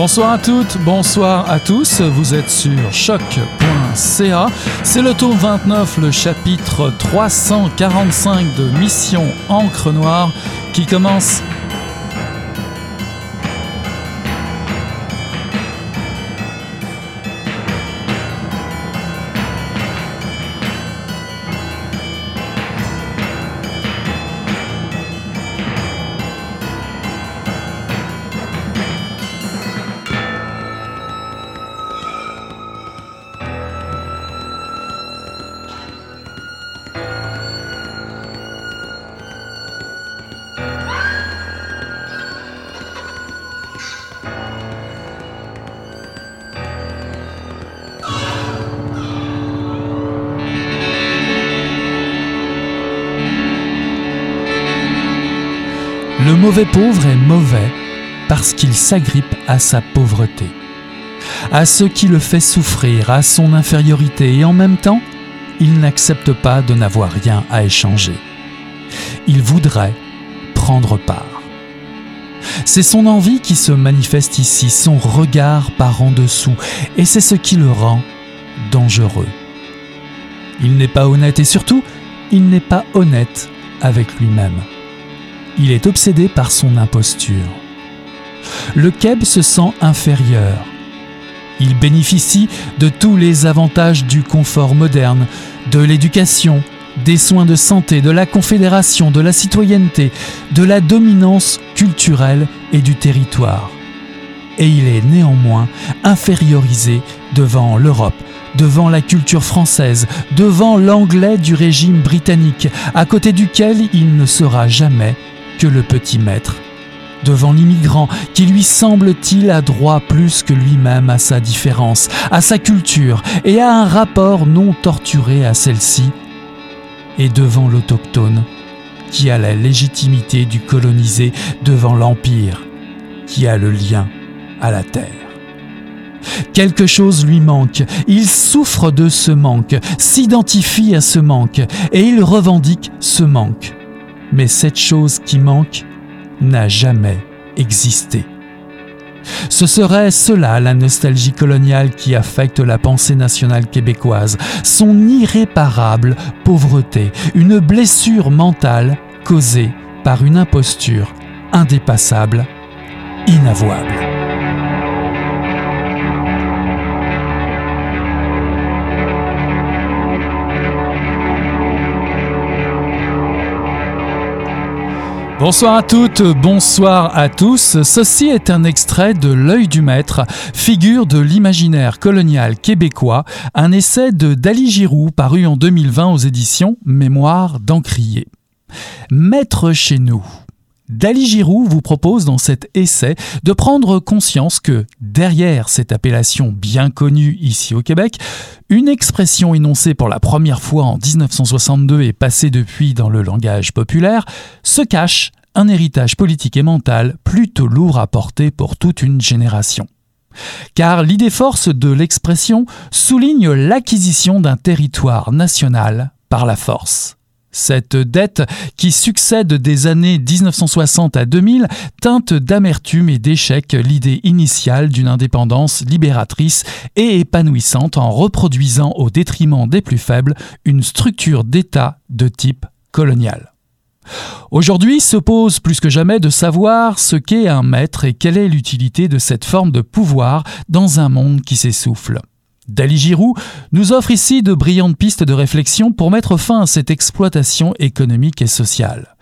Bonsoir à toutes, bonsoir à tous, vous êtes sur choc.ca. C'est le tour 29, le chapitre 345 de Mission Encre Noire qui commence mauvais pauvre est mauvais parce qu'il s'agrippe à sa pauvreté, à ce qui le fait souffrir, à son infériorité, et en même temps, il n'accepte pas de n'avoir rien à échanger. Il voudrait prendre part. C'est son envie qui se manifeste ici, son regard par en dessous, et c'est ce qui le rend dangereux. Il n'est pas honnête et surtout, il n'est pas honnête avec lui-même il est obsédé par son imposture. Le Keb se sent inférieur. Il bénéficie de tous les avantages du confort moderne, de l'éducation, des soins de santé, de la confédération, de la citoyenneté, de la dominance culturelle et du territoire. Et il est néanmoins infériorisé devant l'Europe, devant la culture française, devant l'anglais du régime britannique, à côté duquel il ne sera jamais que le petit maître, devant l'immigrant qui lui semble-t-il a droit plus que lui-même à sa différence, à sa culture et à un rapport non torturé à celle-ci, et devant l'autochtone qui a la légitimité du colonisé devant l'Empire qui a le lien à la terre. Quelque chose lui manque, il souffre de ce manque, s'identifie à ce manque, et il revendique ce manque mais cette chose qui manque n'a jamais existé. Ce serait cela la nostalgie coloniale qui affecte la pensée nationale québécoise, son irréparable pauvreté, une blessure mentale causée par une imposture indépassable, inavouable. Bonsoir à toutes, bonsoir à tous. Ceci est un extrait de L'œil du maître, figure de l'imaginaire colonial québécois, un essai de Dali Giroux paru en 2020 aux éditions Mémoire d'Encrier. Maître chez nous. Dali Giroux vous propose dans cet essai de prendre conscience que, derrière cette appellation bien connue ici au Québec, une expression énoncée pour la première fois en 1962 et passée depuis dans le langage populaire, se cache un héritage politique et mental plutôt lourd à porter pour toute une génération. Car l'idée force de l'expression souligne l'acquisition d'un territoire national par la force. Cette dette, qui succède des années 1960 à 2000, teinte d'amertume et d'échec l'idée initiale d'une indépendance libératrice et épanouissante en reproduisant au détriment des plus faibles une structure d'État de type colonial. Aujourd'hui se pose plus que jamais de savoir ce qu'est un maître et quelle est l'utilité de cette forme de pouvoir dans un monde qui s'essouffle. Dali Giroux nous offre ici de brillantes pistes de réflexion pour mettre fin à cette exploitation économique et sociale.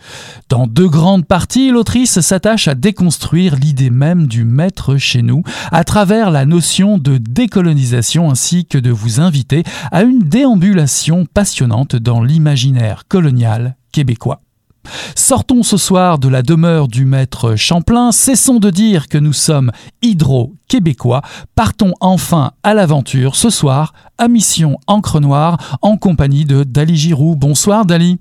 Dans deux grandes parties, l'autrice s'attache à déconstruire l'idée même du maître chez nous à travers la notion de décolonisation ainsi que de vous inviter à une déambulation passionnante dans l'imaginaire colonial québécois. Sortons ce soir de la demeure du maître Champlain, cessons de dire que nous sommes hydro-québécois, partons enfin à l'aventure ce soir à Mission Encre Noire en compagnie de Dali Giroux. Bonsoir Dali.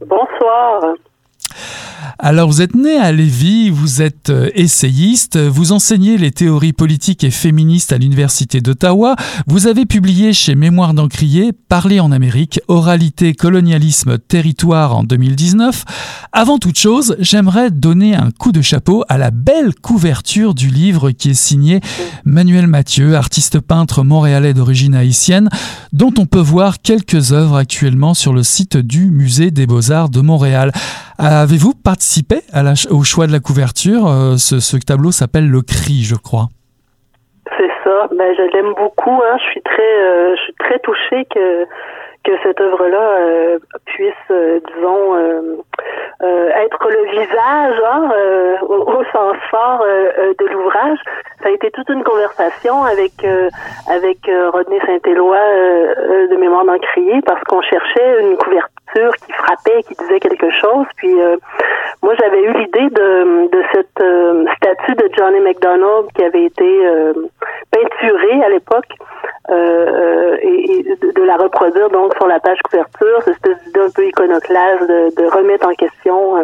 Bonsoir. Alors vous êtes né à Lévis, vous êtes euh, essayiste, vous enseignez les théories politiques et féministes à l'Université d'Ottawa, vous avez publié chez Mémoire d'Encrier Parler en Amérique, oralité, colonialisme, territoire en 2019. Avant toute chose, j'aimerais donner un coup de chapeau à la belle couverture du livre qui est signé Manuel Mathieu, artiste peintre montréalais d'origine haïtienne, dont on peut voir quelques œuvres actuellement sur le site du Musée des Beaux-Arts de Montréal. Avez-vous à au choix de la couverture euh, ce, tableau s'appelle Le Cri, je crois. C'est ça. Ben, je l'aime beaucoup. Hein. Je suis très, euh, je suis très touchée que que cette œuvre-là euh, puisse, disons, être le visage hein, au, sens fort de l'ouvrage. Ça a été toute une conversation avec avec Rodney Saint-Éloi de Mémoire d'Encrier parce qu'on cherchait une couverture qui frappait, qui disait quelque chose. Puis euh, moi, j'avais eu l'idée de, de cette euh, statue de Johnny McDonald qui avait été euh, peinturée à l'époque et, de, la reproduire donc sur la page couverture. Cette idée un peu iconoclaste de, de remettre en question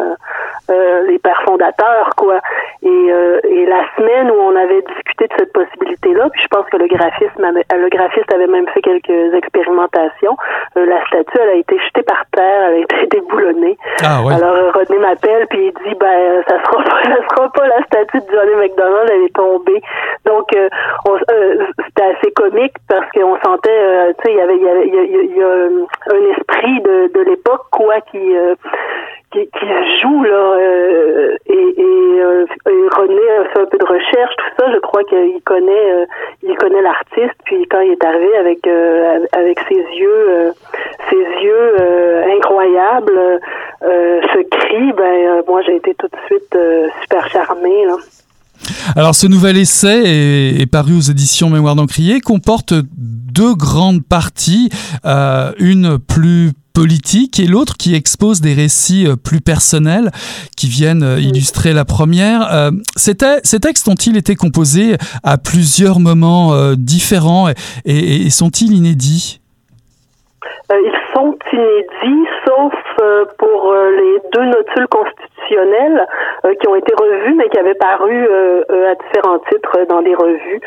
les pères fondateurs, quoi. Et, et la semaine où on avait discuté de cette possibilité-là, puis je pense que le graphisme le graphiste avait même fait quelques expérimentations. la statue, elle a été jetée par terre elle a été déboulonnée. Ah, Alors euh, Rodney m'appelle puis il dit ben ça sera pas ça sera pas la statue de Johnny McDonald, elle est tombée. Donc euh, euh, c'était assez comique parce qu'on sentait tu sais il y avait il y, y, a, un esprit de, de l'époque quoi qui qui, qui joue là euh, et, et, euh, René a fait un peu de recherche tout ça. Je crois qu'il connaît euh, il connaît l'artiste. Puis quand il est arrivé avec euh, avec ses yeux ses yeux incroyables ce cri ben moi j'ai été tout de suite super charmée là alors ce nouvel essai est, est paru aux éditions Mémoire d'Encrier, comporte deux grandes parties, euh, une plus politique et l'autre qui expose des récits euh, plus personnels qui viennent euh, illustrer la première. Euh, c'était, ces textes ont-ils été composés à plusieurs moments différents et, et sont-ils inédits? Ils sont inédits, sauf pour les deux notules constitutionnelles qui ont été revues, mais qui avaient paru à différents titres dans des revues.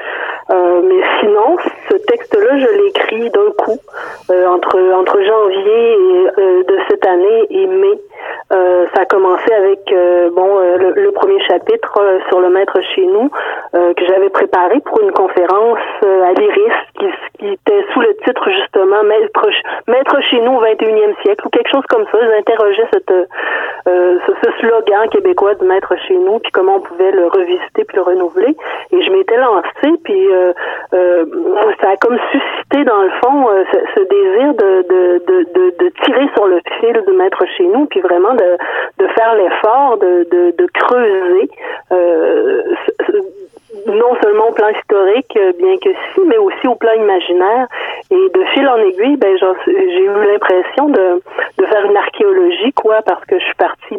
mais sinon, ce texte-là, je l'ai écrit d'un coup entre entre janvier de cette année et mai. Euh, ça a commencé avec euh, bon euh, le, premier chapitre sur le maître chez nous que j'avais préparé pour une conférence à l'IRIS qui, était sous le titre justement maître maître chez nous au 21e siècle ou quelque chose comme ça. J'interrogeais cette ce, ce, slogan québécois de maître chez nous puis comment on pouvait le revisiter puis le renouveler. Et je m'étais lancée puis ça a comme suscité dans le fond ce, ce, désir de, de, de, de, tirer sur le fil de maître chez nous puis vraiment de, de faire l'effort de, de, creuser euh, non seulement au plan historique, euh, bien que si, mais aussi au plan imaginaire. Et de fil en aiguille, ben, j'ai eu l'impression de, de faire une archéologie, quoi, parce que je suis partie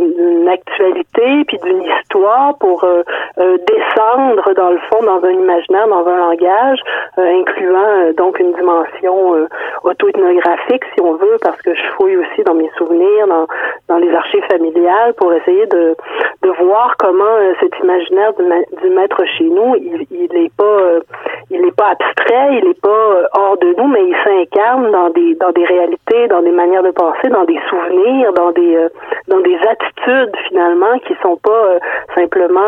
d'une actualité, puis d'une histoire pour euh, euh, descendre, dans le fond, dans un imaginaire, dans un langage, incluant donc une dimension auto-ethnographique, si on veut, parce que je fouille aussi dans mes souvenirs, dans, dans les archives familiales, pour essayer de, de voir comment cet imaginaire du maître chez nous, il, il est pas, euh, il est pas abstrait, il est pas euh, hors de nous, mais il s'incarne dans des, dans des réalités, dans des manières de penser, dans des souvenirs, dans des, euh, dans des attitudes finalement qui sont pas simplement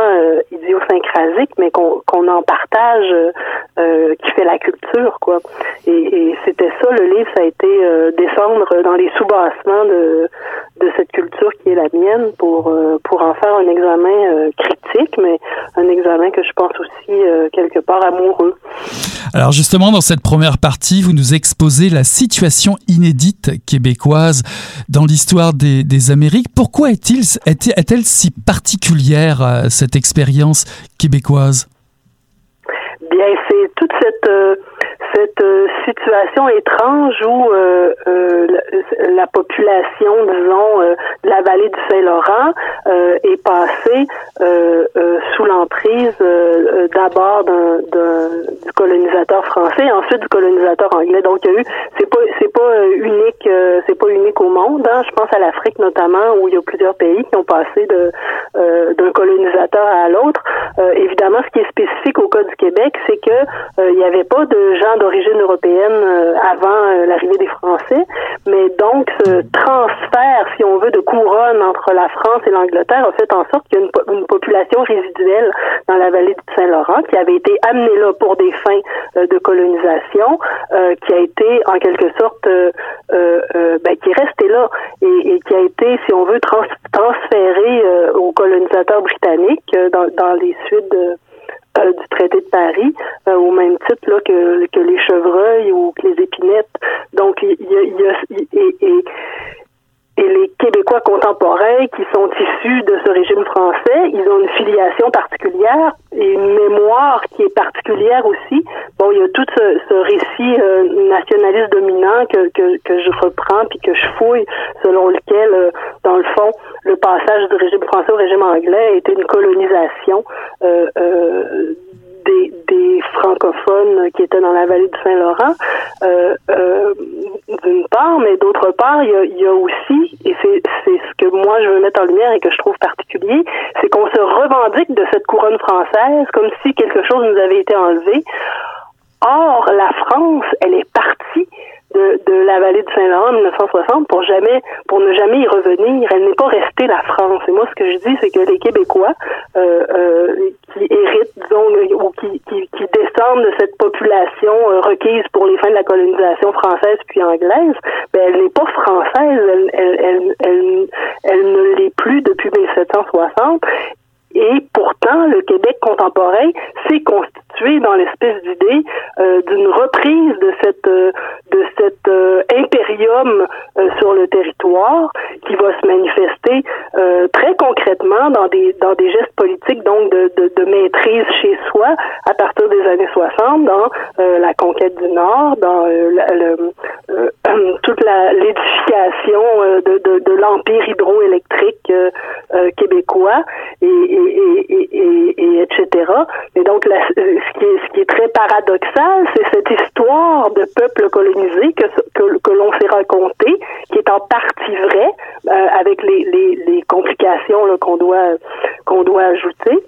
idiosyncrasiques, mais qu'on qu'on en partage, qui fait la culture, quoi. Et, c'était ça le livre, ça a été descendre dans les sous-bassements de, de cette culture qui est la mienne pour pour en faire un examen critique, mais un examen que je pense aussi euh, quelque part amoureux. Alors justement, dans cette première partie, vous nous exposez la situation inédite québécoise dans l'histoire des, des, Amériques. Pourquoi est-elle si particulière, euh, cette expérience québécoise? Bien, c'est toute cette... Euh, cette euh, situation étrange où euh, euh, la, population, disons, de la vallée du Saint-Laurent est passée sous l'emprise d'abord du colonisateur français, ensuite du colonisateur anglais. Donc, il y a eu, c'est pas, c'est pas unique, c'est pas unique au monde monde. Hein. Je pense à l'Afrique notamment, où il y a plusieurs pays qui ont passé de d'un colonisateur à l'autre. évidemment, ce qui est spécifique au cas du Québec, c'est que il n'y avait pas de gens d'origine européenne avant l'arrivée des Français, mais donc ce transfert, si on veut, de couronne entre la France et l'Angleterre a fait en sorte qu'il y a une, population résiduelle dans la vallée du Saint-Laurent qui avait été amenée là pour des fins de colonisation, qui a été en quelque sorte euh, euh, euh, ben, qui est resté là et, qui a été, si on veut, transféré aux colonisateurs britanniques dans, les suites du traité de Paris, au même titre là, que, que les chevreuils ou que les épinettes. Donc, il y a, y a et, et, et les Québécois contemporains qui sont issus de ce régime français, ils ont une filiation particulière et une mémoire qui est particulière aussi. Bon, il y a tout ce, récit euh, nationaliste dominant que, que, que, je reprends puis que je fouille, selon lequel, euh, dans le fond, le passage du régime français au régime anglais a été une colonisation euh, euh des, des, francophones qui étaient dans la vallée du Saint-Laurent, euh, euh, d'une part, mais d'autre part, il y a, il y a aussi, et c'est ce que moi je veux mettre en lumière et que je trouve particulier, c'est qu'on se revendique de cette couronne française comme si quelque chose nous avait été enlevé. Or, la France, elle est partie de, la vallée du Saint-Laurent en 1960 pour jamais, pour ne jamais y revenir. Elle n'est pas restée la France. Et moi, ce que je dis, c'est que les Québécois euh, euh, qui héritent, disons, ou qui, descendent de cette population euh, requise pour les fins de la colonisation française puis anglaise, ben, elle n'est pas française. Elle, elle ne l'est plus depuis 1760. Et pourtant, le Québec contemporain s'est constitué dans l'espèce d'idée euh, d'une reprise de cette euh, de cet euh, impérium sur le territoire qui va se manifester très concrètement dans des dans des gestes politiques donc de, de, maîtrise chez soi à partir des années 60 dans la conquête du Nord, dans toute l'édification de, de, de l'empire hydroélectrique québécois et et, et, et, etc. Et donc, ce, qui est, très paradoxal, c'est cette histoire de peuple colonisé que, que, l'on s'est raconté, qui est en partie vraie, euh, avec les, les, complications qu'on doit qu'on doit ajouter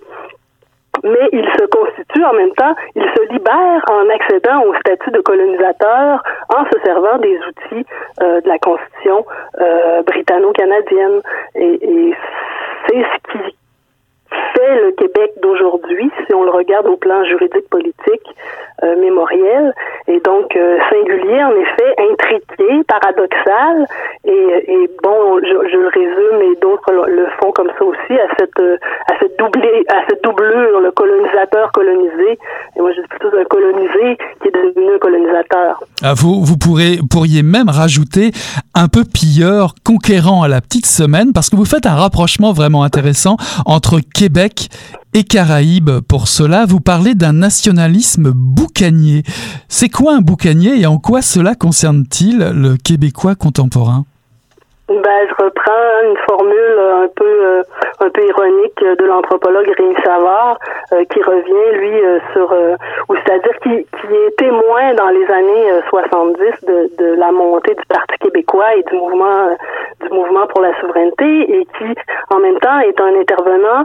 mais il se constitue en même temps, il se libère en accédant au statut de colonisateur en se servant des outils euh, de la Constitution euh, britanno-canadienne. Et c'est ce qui fait le Québec d'aujourd'hui, si on le regarde au plan juridique, politique, euh, mémoriel, et donc euh, singulier, en effet, intriqué, paradoxal, et, bon, je, le résume, et d'autres le, font comme ça aussi, à cette à cette doublé, à cette doublure, le colonisateur colonisé, et moi je dis plutôt un colonisé qui est devenu colonisateur. Ah, vous vous pourrez pourriez même rajouter un peu pilleur, conquérant à la petite semaine, parce que vous faites un rapprochement vraiment intéressant entre Québec et Caraïbes. Pour cela, vous parlez d'un nationalisme boucanier. C'est quoi un boucanier et en quoi cela concerne-t-il le Québécois contemporain? Ben, je reprends une formule un peu euh, un peu ironique de l'anthropologue Rémi Savard euh, qui revient lui euh, sur ou c'est-à-dire qui, qui est témoin dans les années 70 de, de la montée du Parti québécois et du mouvement du mouvement pour la souveraineté et qui en même temps est un intervenant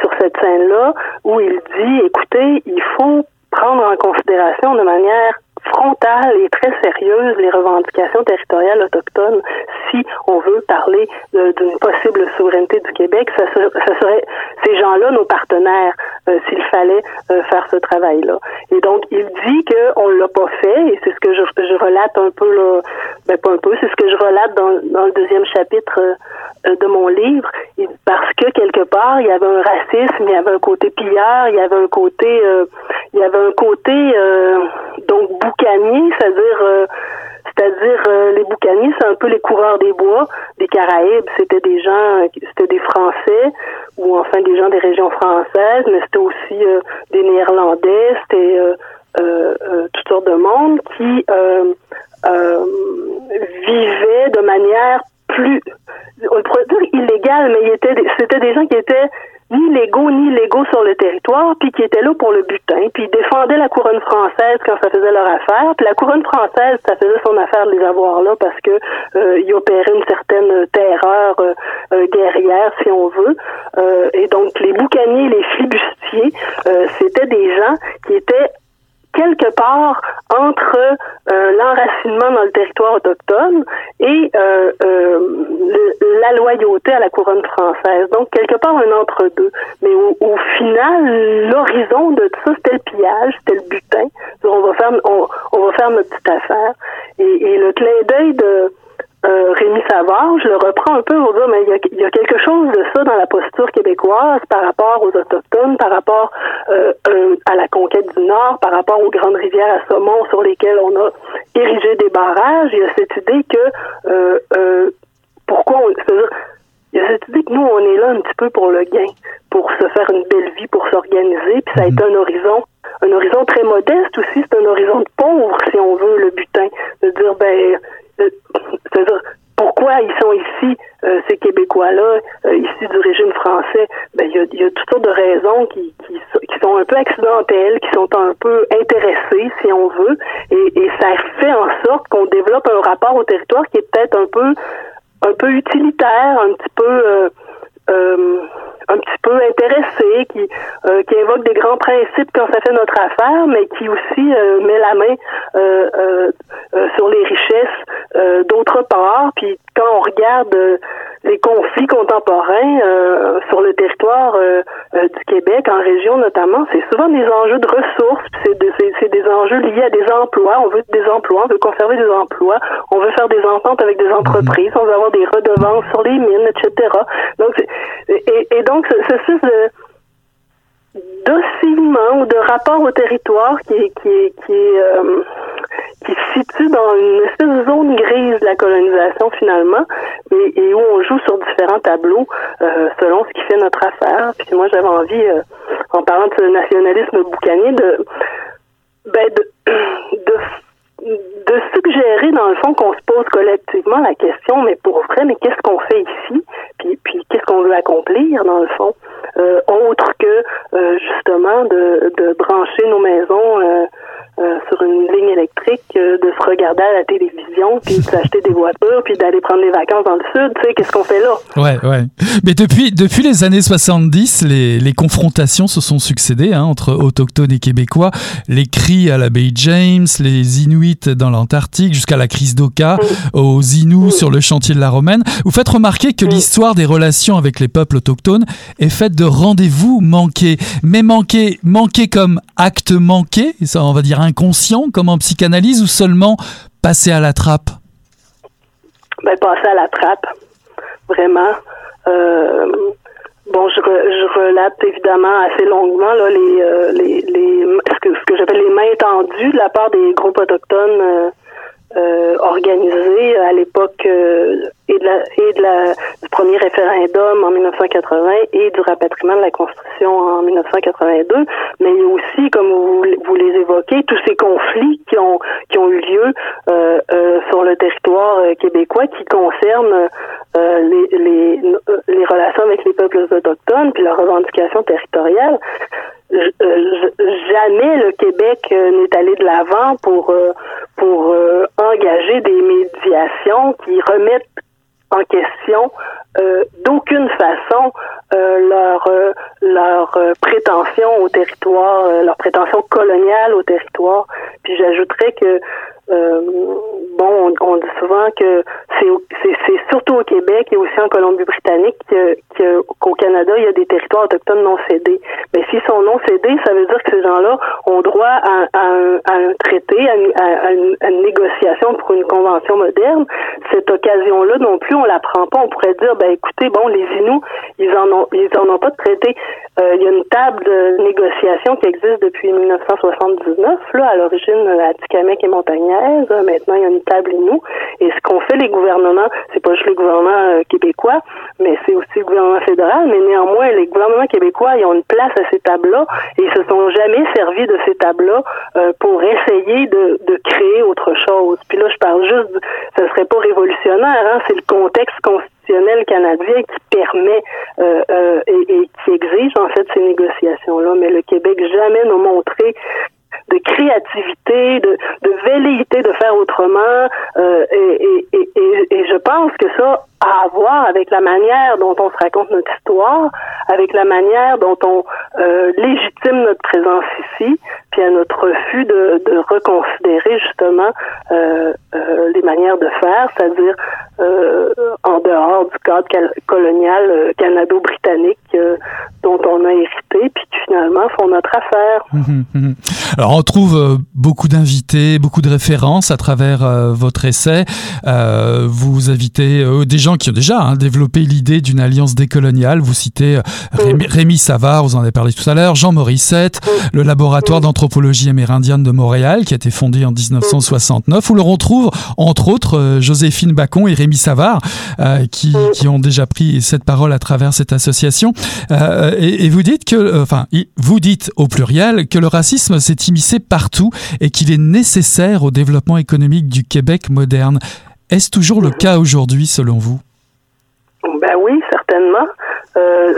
sur cette scène-là où il dit écoutez, il faut prendre en considération de manière frontale et très sérieuse les revendications territoriales autochtones si on veut parler d'une possible souveraineté du Québec. Ça, serait ces gens-là nos partenaires euh, s'il fallait euh, faire ce travail-là. Et donc, il dit qu'on l'a pas fait, et c'est ce que je, relate un peu là, ben pas un peu, c'est ce que je relate dans, le deuxième chapitre euh, de mon livre, parce que quelque part, il y avait un racisme, il y avait un côté pilleur, il y avait un côté, il y avait un côté donc boucanier, c'est-à-dire c'est-à-dire euh, les boucaniers, c'est un peu les coureurs des bois des Caraïbes. C'était des gens, c'était des Français ou enfin des gens des régions françaises, mais c'était aussi euh, des Néerlandais, c'était euh, toutes sortes de monde qui vivaient de manière plus, on pourrait dire illégale, mais c'était des gens qui étaient ni légaux ni légaux sur le territoire, puis qui étaient là pour le butin, puis ils défendaient la couronne française quand ça faisait leur affaire. Puis la couronne française, ça faisait son affaire de les avoir là parce que euh, ils opéraient une certaine terreur euh, euh, guerrière, si on veut. et donc les boucaniers, les flibustiers, c'était des gens qui étaient quelque part entre euh, l'enracinement dans le territoire autochtone et euh, euh, loyauté à la couronne française. Donc, quelque part, un entre-deux. Mais au, final, l'horizon de tout ça, c'était le pillage, c'était le butin. On va faire, on, va faire notre petite affaire. Et, le clin d'œil de euh, Rémi Savard, je le reprends un peu pour dire, mais il y, a, quelque chose de ça dans la posture québécoise par rapport aux Autochtones, par rapport euh, euh, à la conquête du Nord, par rapport aux grandes rivières à saumon sur lesquelles on a érigé des barrages. Il y a cette idée que pourquoi on, c'est-à-dire, il y a cette idée que nous, on est là un petit peu pour le gain, pour se faire une belle vie, pour s'organiser, puis ça a été un horizon un horizon très modeste aussi, c'est un horizon de pauvre, si on veut, le butin. De dire, ben, c'est-à-dire, pourquoi ils sont ici, euh, ces Québécois-là, euh, ici du régime français? Ben, il y a, y a, toutes sortes de raisons qui, qui, qui, sont un peu accidentelles, qui sont un peu intéressées, si on veut, et, et ça fait en sorte qu'on développe un rapport au territoire qui est peut-être un peu un peu utilitaire, un petit peu euh, euh, un petit peu intéressé, qui, euh, qui invoque des grands principes quand ça fait notre affaire, mais qui aussi euh, met la main euh, sur les richesses d'autre part. Puis quand on regarde les conflits contemporains sur le territoire du Québec, en région notamment, c'est souvent des enjeux de ressources, c'est c'est des enjeux liés à des emplois. On veut des emplois, on veut conserver des emplois, on veut faire des ententes avec des entreprises, on veut avoir des redevances sur les mines, etc. Donc, et, et donc, ce, ce de d'oscillement ou de rapport au territoire qui qui euh, qui se situe dans une espèce de zone grise de la colonisation finalement et, et où on joue sur différents tableaux euh, selon ce qui fait notre affaire. Puis moi j'avais envie, euh, en parlant de ce nationalisme boucanier, de ben de, de de suggérer dans le fond qu'on se pose collectivement la question mais pour vrai mais qu'est-ce qu'on fait ici? Puis puis qu'est-ce qu'on veut accomplir dans le fond euh, autre que euh, justement de, de brancher nos maisons euh, sur une ligne électrique, euh, de se regarder à la télévision, puis de s'acheter des voitures, puis d'aller prendre les vacances dans le sud. Tu sais, qu'est-ce qu'on fait là? Ouais, ouais. Mais depuis, depuis les années 70, les, les confrontations se sont succédées hein, entre autochtones et québécois. Les cris à la baie James, les Inuits dans l'Antarctique, jusqu'à la crise d'Oka, aux Inuits sur le chantier de la Romaine. Vous faites remarquer que l'histoire des relations avec les peuples autochtones est faite de rendez-vous manqués. Mais manqués, manqués comme acte manqué, ça on va dire inconscient comme en psychanalyse ou seulement passer à la trappe? Ben, Passer à la trappe, vraiment. Euh, bon, je, je, relate évidemment assez longuement là, les, euh, les, les, ce que, ce que j'appelle les mains tendues de la part des groupes autochtones euh, euh, à l'époque euh, et, de la, et de la, du premier référendum en 1980 et du rapatriement de la Constitution en 1982. Mais aussi, comme vous, vous les évoquez, tous ces conflits qui ont, qui ont eu lieu euh, euh sur le territoire euh, québécois qui concernent les, les, les relations avec les peuples autochtones puis leurs revendications territoriales. Jamais le Québec n'est allé de l'avant pour pour euh, engager des médiations qui remettent en question euh, d'aucune façon euh, leur leur prétention au territoire, leur prétention coloniale au territoire. Puis j'ajouterais que euh, bon, on, dit souvent que c'est surtout au Québec et aussi en Colombie-Britannique qu'au Canada, il y a des territoires autochtones non cédés. Mais s'ils sont non cédés, ça veut dire que ces gens-là ont droit à, un, traité, à une, négociation pour une convention moderne. Cette occasion-là non plus, on la prend pas. On pourrait dire, ben écoutez, bon, les Inuits, ils en ont, ils en ont pas de traité. Euh, il y a une table de négociation qui existe depuis 1979, là, à l'origine à Tikamek et Montagnaises. Maintenant, il y a une table Inou. Et ce qu'on fait les gouvernements, c'est pas juste les gouvernements euh, québécois, mais c'est aussi le gouvernement fédéral. Mais néanmoins, les gouvernements québécois, ils ont une place à ces tables-là et ils se sont jamais servis de ces tables-là euh, pour essayer de, créer autre chose. Puis là, je parle juste, ça serait pas révolutionnaire, hein, c'est le contexte constitutionnel canadien qui permet euh, euh, et, qui exige en fait ces négociations-là. Mais le Québec jamais n'a montré de créativité, de, de velléité de faire autrement. Euh, et, je pense que ça à voir avec la manière dont on se raconte notre histoire, avec la manière dont on euh, légitime notre présence ici, puis à notre refus de, reconsidérer justement euh, euh, les manières de faire, c'est-à-dire en dehors du cadre colonial canado-britannique dont on a hérité, puis qui finalement font notre affaire. Hum, hum, hum. Alors on trouve beaucoup d'invités, beaucoup de références à travers votre essai. vous invitez des gens qui ont déjà hein, développé l'idée d'une alliance décoloniale. Vous citez Rémi, Rémi, Savard, vous en avez parlé tout à l'heure, Jean Morissette, le laboratoire d'anthropologie amérindienne de Montréal qui a été fondé en 1969, où l'on retrouve entre autres Joséphine Bacon et Rémi Savard, euh, qui, qui, ont déjà pris cette parole à travers cette association. Euh, et, et, vous dites que, euh, enfin, vous dites au pluriel que le racisme s'est immiscé partout et qu'il est nécessaire au développement économique du Québec moderne. Est-ce toujours le cas aujourd'hui, selon vous? Ben oui, certainement. Euh,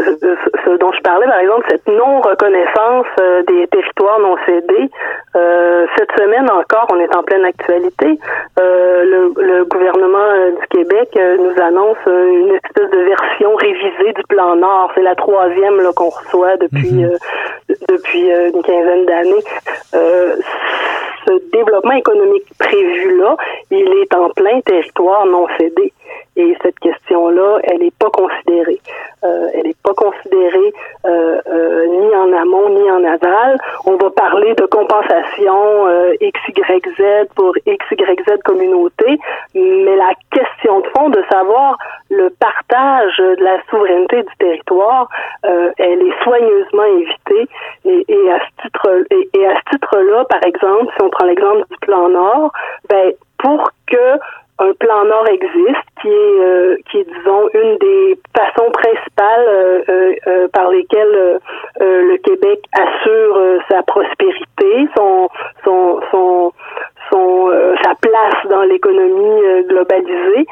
ce dont je parlais, par exemple, cette non-reconnaissance euh, des territoires non cédés. Euh, cette semaine encore, on est en pleine actualité. Le, le, gouvernement du Québec nous annonce une espèce de version révisée du plan Nord. C'est la troisième qu'on reçoit depuis mhm. depuis une quinzaine d'années. Ce développement économique prévu là, il est en plein territoire non cédé. Et cette question-là, elle n'est pas considérée. Euh, elle n'est pas considérée euh, euh, ni en amont ni en aval. On va parler de compensation euh, XYZ pour XYZ communauté, mais la question de fond de savoir le partage de la souveraineté du territoire, elle est soigneusement évitée. Et, à ce titre, et à ce titre-là, par exemple, si on prend l'exemple du plan Nord, ben pour que un plan Nord existe, qui est, euh, qui est disons, une des façons principales euh, euh, par lesquelles le Québec assure sa prospérité, son, son, son, son sa place dans l'économie globalisée.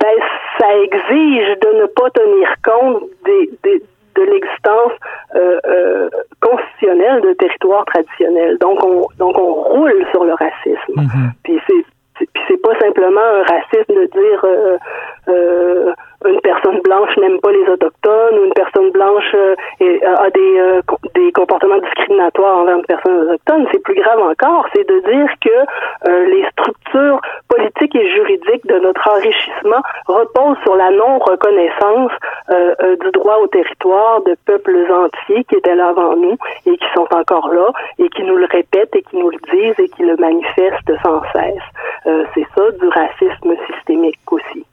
Ben, ça exige de ne pas tenir compte des de l'existence euh, constitutionnelle de territoires traditionnels. Donc on donc on roule sur le racisme. Mm-hmm. Puis c'est puis c'est pas simplement un racisme de dire euh, euh, une personne blanche n'aime pas les autochtones ou une personne blanche euh, a des, euh, des comportements discriminatoires envers une personne autochtone. C'est plus grave encore, c'est de dire que euh, les structures politiques et juridiques de notre enrichissement reposent sur la non-reconnaissance du droit au territoire de peuples entiers qui étaient là avant nous et qui sont encore là et qui nous le répètent et qui nous le disent et qui le manifestent sans cesse. c'est ça du racisme systémique aussi.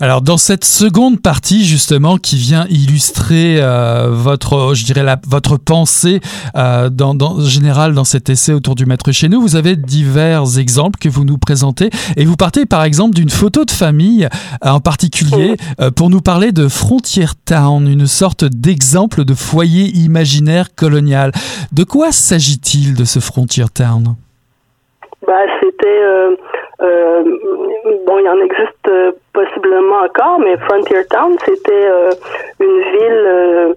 Alors dans cette seconde partie justement qui vient illustrer euh, votre, je dirais la, votre pensée euh, dans, dans général dans cet essai autour du maître chez nous, vous avez divers exemples que vous nous présentez. Et vous partez par exemple d'une photo de famille euh, en particulier euh, pour nous parler de Frontier Town, une sorte d'exemple de foyer imaginaire colonial. De quoi s'agit-il de ce Frontier Town? Bah, c'était euh, bon, il en existe euh, possiblement encore, mais Frontier Town, c'était euh, une ville,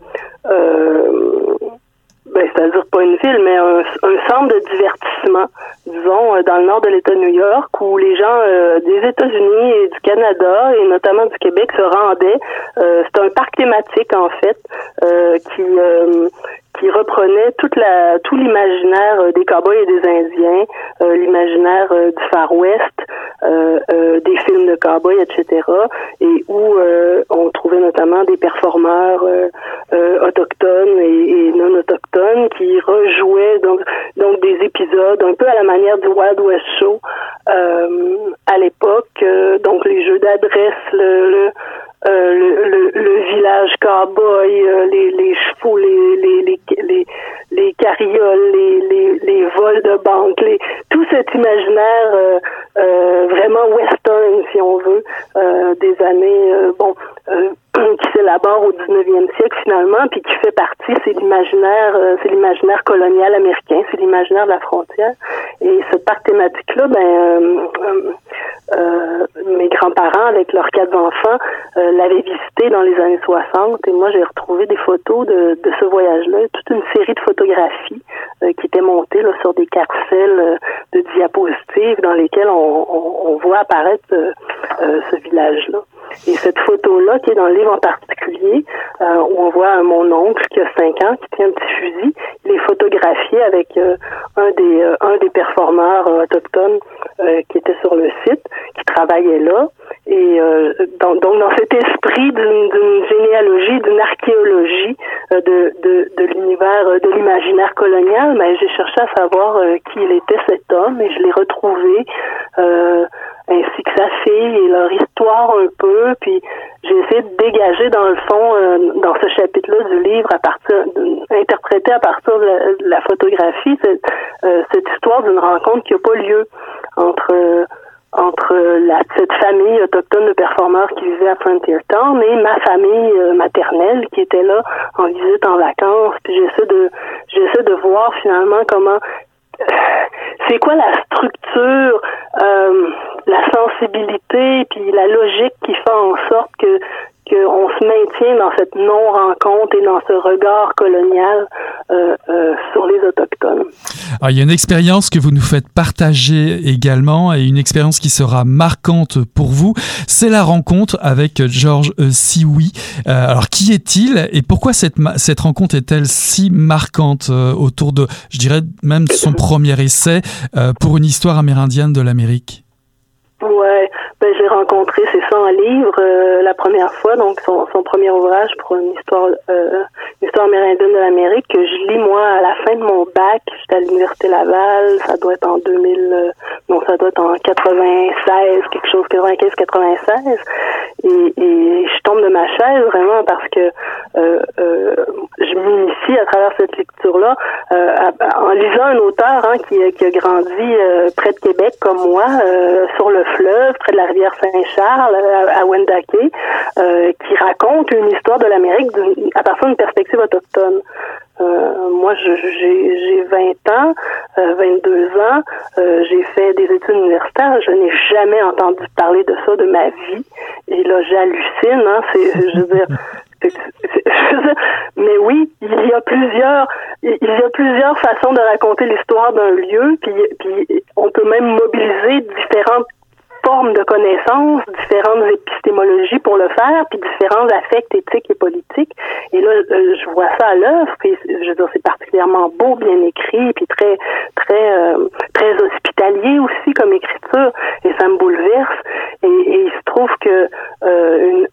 ben, c'est-à-dire pas une ville, mais un, centre de divertissement, disons, dans le nord de l'État de New York, où les gens des États-Unis et du Canada, et notamment du Québec, se rendaient. c'est un parc thématique, en fait, qui qui reprenait toute la tout l'imaginaire euh, des cowboys et des Indiens, euh, l'imaginaire euh, du Far West, des films de cowboys, etc. Et où on trouvait notamment des performeurs autochtones et, non autochtones qui rejouaient donc des épisodes un peu à la manière du Wild West Show à l'époque. donc les jeux d'adresse, le le, village cowboy, euh, les, chevaux, les, les, les carrioles, les, les, les vols de banque, les, tout cet imaginaire euh, euh vraiment western, si on veut, des années bon qui s'élabore au 19e siècle finalement, puis qui fait partie, c'est l'imaginaire, c'est l'imaginaire colonial américain, c'est l'imaginaire de la frontière. Et ce parc thématique-là, ben, mes grands-parents avec leurs quatre enfants l'avaient visité dans les années 60, et moi j'ai retrouvé des photos de, de ce voyage-là, toute une série de photographies qui étaient montées là, sur des carrousels de diapositives dans lesquelles on, on voit apparaître ce village-là. Et cette photo-là, qui est dans le livre en particulier, euh, où on voit mon oncle qui a 5 ans, qui tient un petit fusil, il est photographié avec euh, euh, un des performeurs autochtones qui était sur le site, qui travaillait là. Et donc, donc, dans cet esprit d'une généalogie, d'une archéologie de, de, de l'univers, de l'imaginaire colonial, mais ben, j'ai cherché à savoir qui il était cet homme et je l'ai retrouvé ainsi que sa fille et leur histoire un peu. Puis j'ai essayé de dégager dans le fond, euh, dans ce chapitre-là du livre, à partir, interpréter à partir de la, photographie cette, euh, cette histoire d'une rencontre qui n'a pas lieu entre entre la, cette famille autochtone de performeurs qui vivait à Frontier Town et ma famille euh, maternelle qui était là en visite en vacances. Puis j'essaie de j'essaie de voir finalement comment c'est quoi la structure, euh, la sensibilité, puis la logique qui fait en sorte que qu'on se maintient dans cette non-rencontre et dans ce regard colonial euh, euh, sur les Autochtones. Alors, il y a une expérience que vous nous faites partager également et une expérience qui sera marquante pour vous. C'est la rencontre avec Georges euh, Sioui. alors, qui est-il et pourquoi cette, cette rencontre est-elle si marquante autour de, je dirais, même son premier essai pour une histoire amérindienne de l'Amérique? Ben, j'ai rencontré, c'est ça, un livre euh, la première fois, donc son, son, premier ouvrage pour une histoire, euh, histoire amérindienne de l'Amérique que je lis moi à la fin de mon bac. J'étais à l'université Laval, ça doit être en 2000, euh, non, ça doit être en 96, quelque chose 95, 96, et, et je tombe de ma chaise vraiment parce que euh, euh, je m'initie à travers cette lecture-là en lisant un auteur hein, qui, qui a grandi près de Québec comme moi, sur le fleuve, près de la rivière Saint-Charles, à, Wendake, euh, qui raconte une histoire de l'Amérique à partir d'une perspective autochtone. Euh, moi, j'ai 20 ans, 22 euh, ans, j'ai fait des études universitaires, je n'ai jamais entendu parler de ça de ma vie. Et là, j'hallucine, hein, je veux dire, mais oui, il y a plusieurs, il y a plusieurs façons de raconter l'histoire d'un lieu, puis, puis on peut même mobiliser différentes formes de connaissances, différentes épistémologies pour le faire, puis différents affects éthiques et politiques. Et là, euh, je vois ça à l'œuvre, puis je veux dire, c'est particulièrement beau, bien écrit, puis très, très, euh, très hospitalier aussi comme écriture, et ça me bouleverse. Et, il se trouve que euh, une,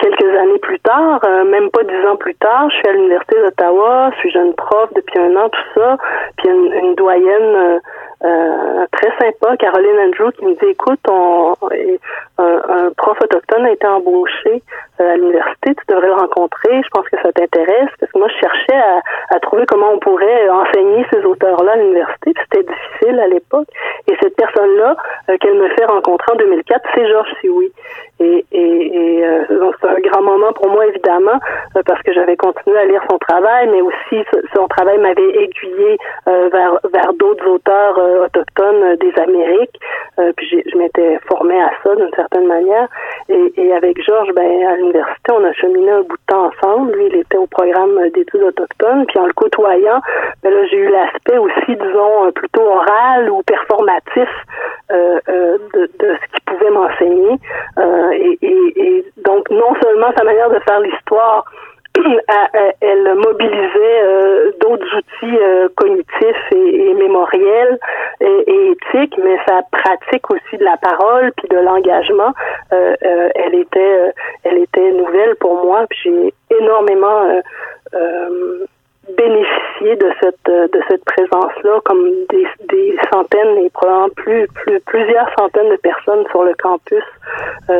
quelques années plus tard, même pas dix ans plus tard, je suis à l'université d'Ottawa, je suis jeune prof depuis un an, tout ça, puis une, une doyenne euh, très sympa, Caroline Andrew, qui me dit écoute, on, un, prof autochtone a été embauché euh, à l'université, tu devrais le rencontrer, je pense que ça t'intéresse, parce que moi je cherchais à, trouver comment on pourrait enseigner ces auteurs-là à l'université, c'était difficile à l'époque. Et cette personne-là euh, qu'elle me fait rencontrer en 2004, c'est Georges Sioui. Et, et, et donc c'est un grand moment pour moi évidemment, parce que j'avais continué à lire son travail, mais aussi son travail m'avait aiguillé vers, vers d'autres auteurs autochtone euh, des Amériques. Euh, puis je m'étais formée à ça d'une certaine manière. Et, et avec Georges, ben, à on a cheminé un bout de temps ensemble. Lui, il était au programme d'études autochtones. Puis en le côtoyant, ben là, j'ai eu l'aspect aussi, disons, plutôt oral ou performatif euh, euh, de, ce qu'il pouvait m'enseigner. Euh, et, donc, non seulement sa manière de faire l'histoire, elle mobilisait euh, d'autres outils euh, cognitifs et, mémoriels et, éthiques, mais sa pratique aussi de la parole puis de l'engagement, euh, elle était, elle était nouvelle pour moi. Puis j'ai énormément bénéficié de cette de cette présence là comme des, des centaines et probablement plus, plus plusieurs centaines de personnes sur le campus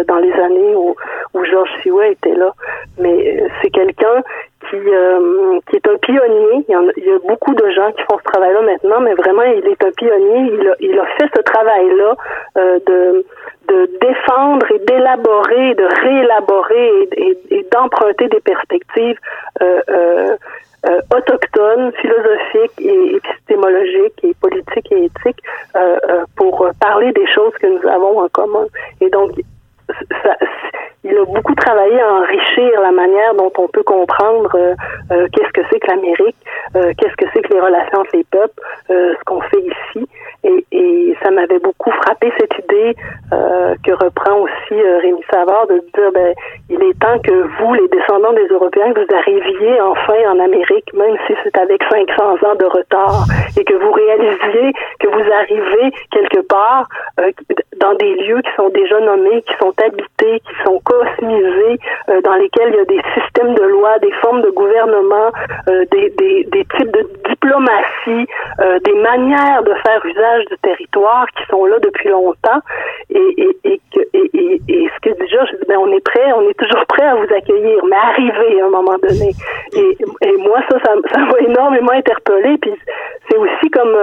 dans les années où, où Georges Siwa était là mais c'est quelqu'un qui, euh, qui est un pionnier. Il y, a, beaucoup de gens qui font ce travail-là maintenant, mais vraiment, il est un pionnier. Il a, il a fait ce travail-là euh, de, de défendre et d'élaborer, de réélaborer et, d'emprunter des perspectives euh, euh, euh, autochtones, philosophiques et épistémologiques et politiques et éthiques pour parler des choses que nous avons en commun. Et donc, ça, il a beaucoup travaillé à enrichir la manière dont on peut comprendre euh, euh, qu'est-ce que c'est que l'Amérique, euh, qu'est-ce que c'est que les relations entre les peuples, ce qu'on fait ici. Et, et ça m'avait beaucoup frappé cette idée que reprend aussi Rémi Savard de dire ben il est temps que vous, les descendants des Européens, vous arriviez enfin en Amérique, même si c'est avec 500 ans de retard, et que vous réalisiez que vous arrivez quelque part dans des lieux qui sont déjà nommés, qui sont habités, qui sont cosmisés, euh, dans lesquels il y a des systèmes de loi, des formes de gouvernement, euh, des, des, des, types de diplomatie, euh, des manières de faire usage du territoire qui sont là depuis longtemps. Et, et, et, et, et ce que je dis, ben, on est prêt, on est toujours prêt à vous accueillir, mais arriver à un moment donné. Et, moi, ça, ça, m'a énormément interpellé. Puis c'est aussi comme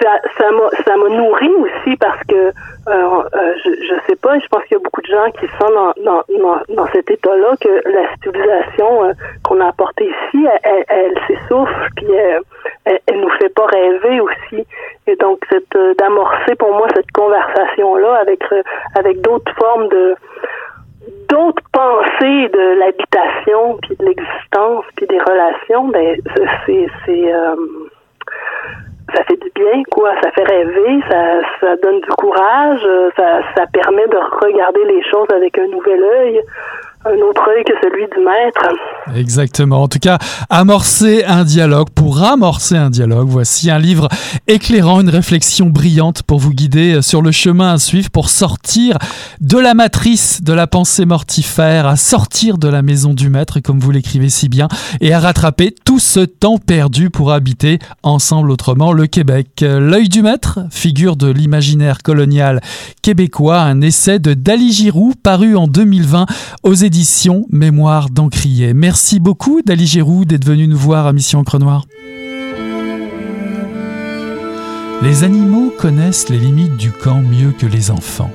ça, ça m'a ça nourri aussi parce que euh, euh, je, je sais pas, je pense qu'il y a beaucoup de gens qui sont dans, dans, dans, cet état-là que la civilisation euh, qu'on a apportée ici, elle, elle, s'essouffle puis elle, elle, nous fait pas rêver aussi. Et donc cette d'amorcer pour moi cette conversation là avec avec d'autres formes de d'autres pensées de l'habitation puis de l'existence puis des relations, ben c'est c'est ça fait du bien, quoi. Ça fait rêver, ça, ça donne du courage, euh, ça, ça permet de regarder les choses avec un nouvel œil un autre œil que celui du maître. Exactement. En tout cas, amorcer un dialogue, pour amorcer un dialogue, voici un livre éclairant, une réflexion brillante pour vous guider sur le chemin à suivre pour sortir de la matrice de la pensée mortifère, à sortir de la maison du maître, comme vous l'écrivez si bien, et à rattraper tout ce temps perdu pour habiter ensemble autrement le Québec. L'œil du maître, figure de l'imaginaire colonial québécois, un essai de Dali Giroux paru en 2020 aux édition Mémoire d'Encrier. Merci beaucoup Dali Giroud d'être venu nous voir à Mission Encre Noire. Les animaux connaissent les limites du camp mieux que les enfants.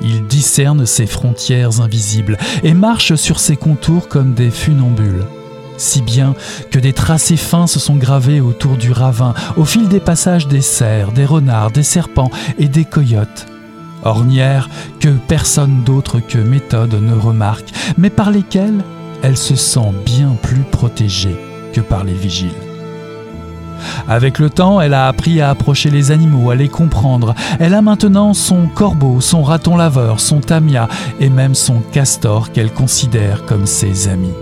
Ils discernent ses frontières invisibles et marchent sur ses contours comme des funambules. Si bien que des tracés fins se sont gravés autour du ravin, au fil des passages des cerfs, des renards, des serpents et des coyotes ornières que personne d'autre que méthode ne remarque, mais par lesquelles elle se sent bien plus protégée que par les vigiles. Avec le temps, elle a appris à approcher les animaux, à les comprendre. Elle a maintenant son corbeau, son raton laveur, son tamia et même son castor qu'elle considère comme ses amis.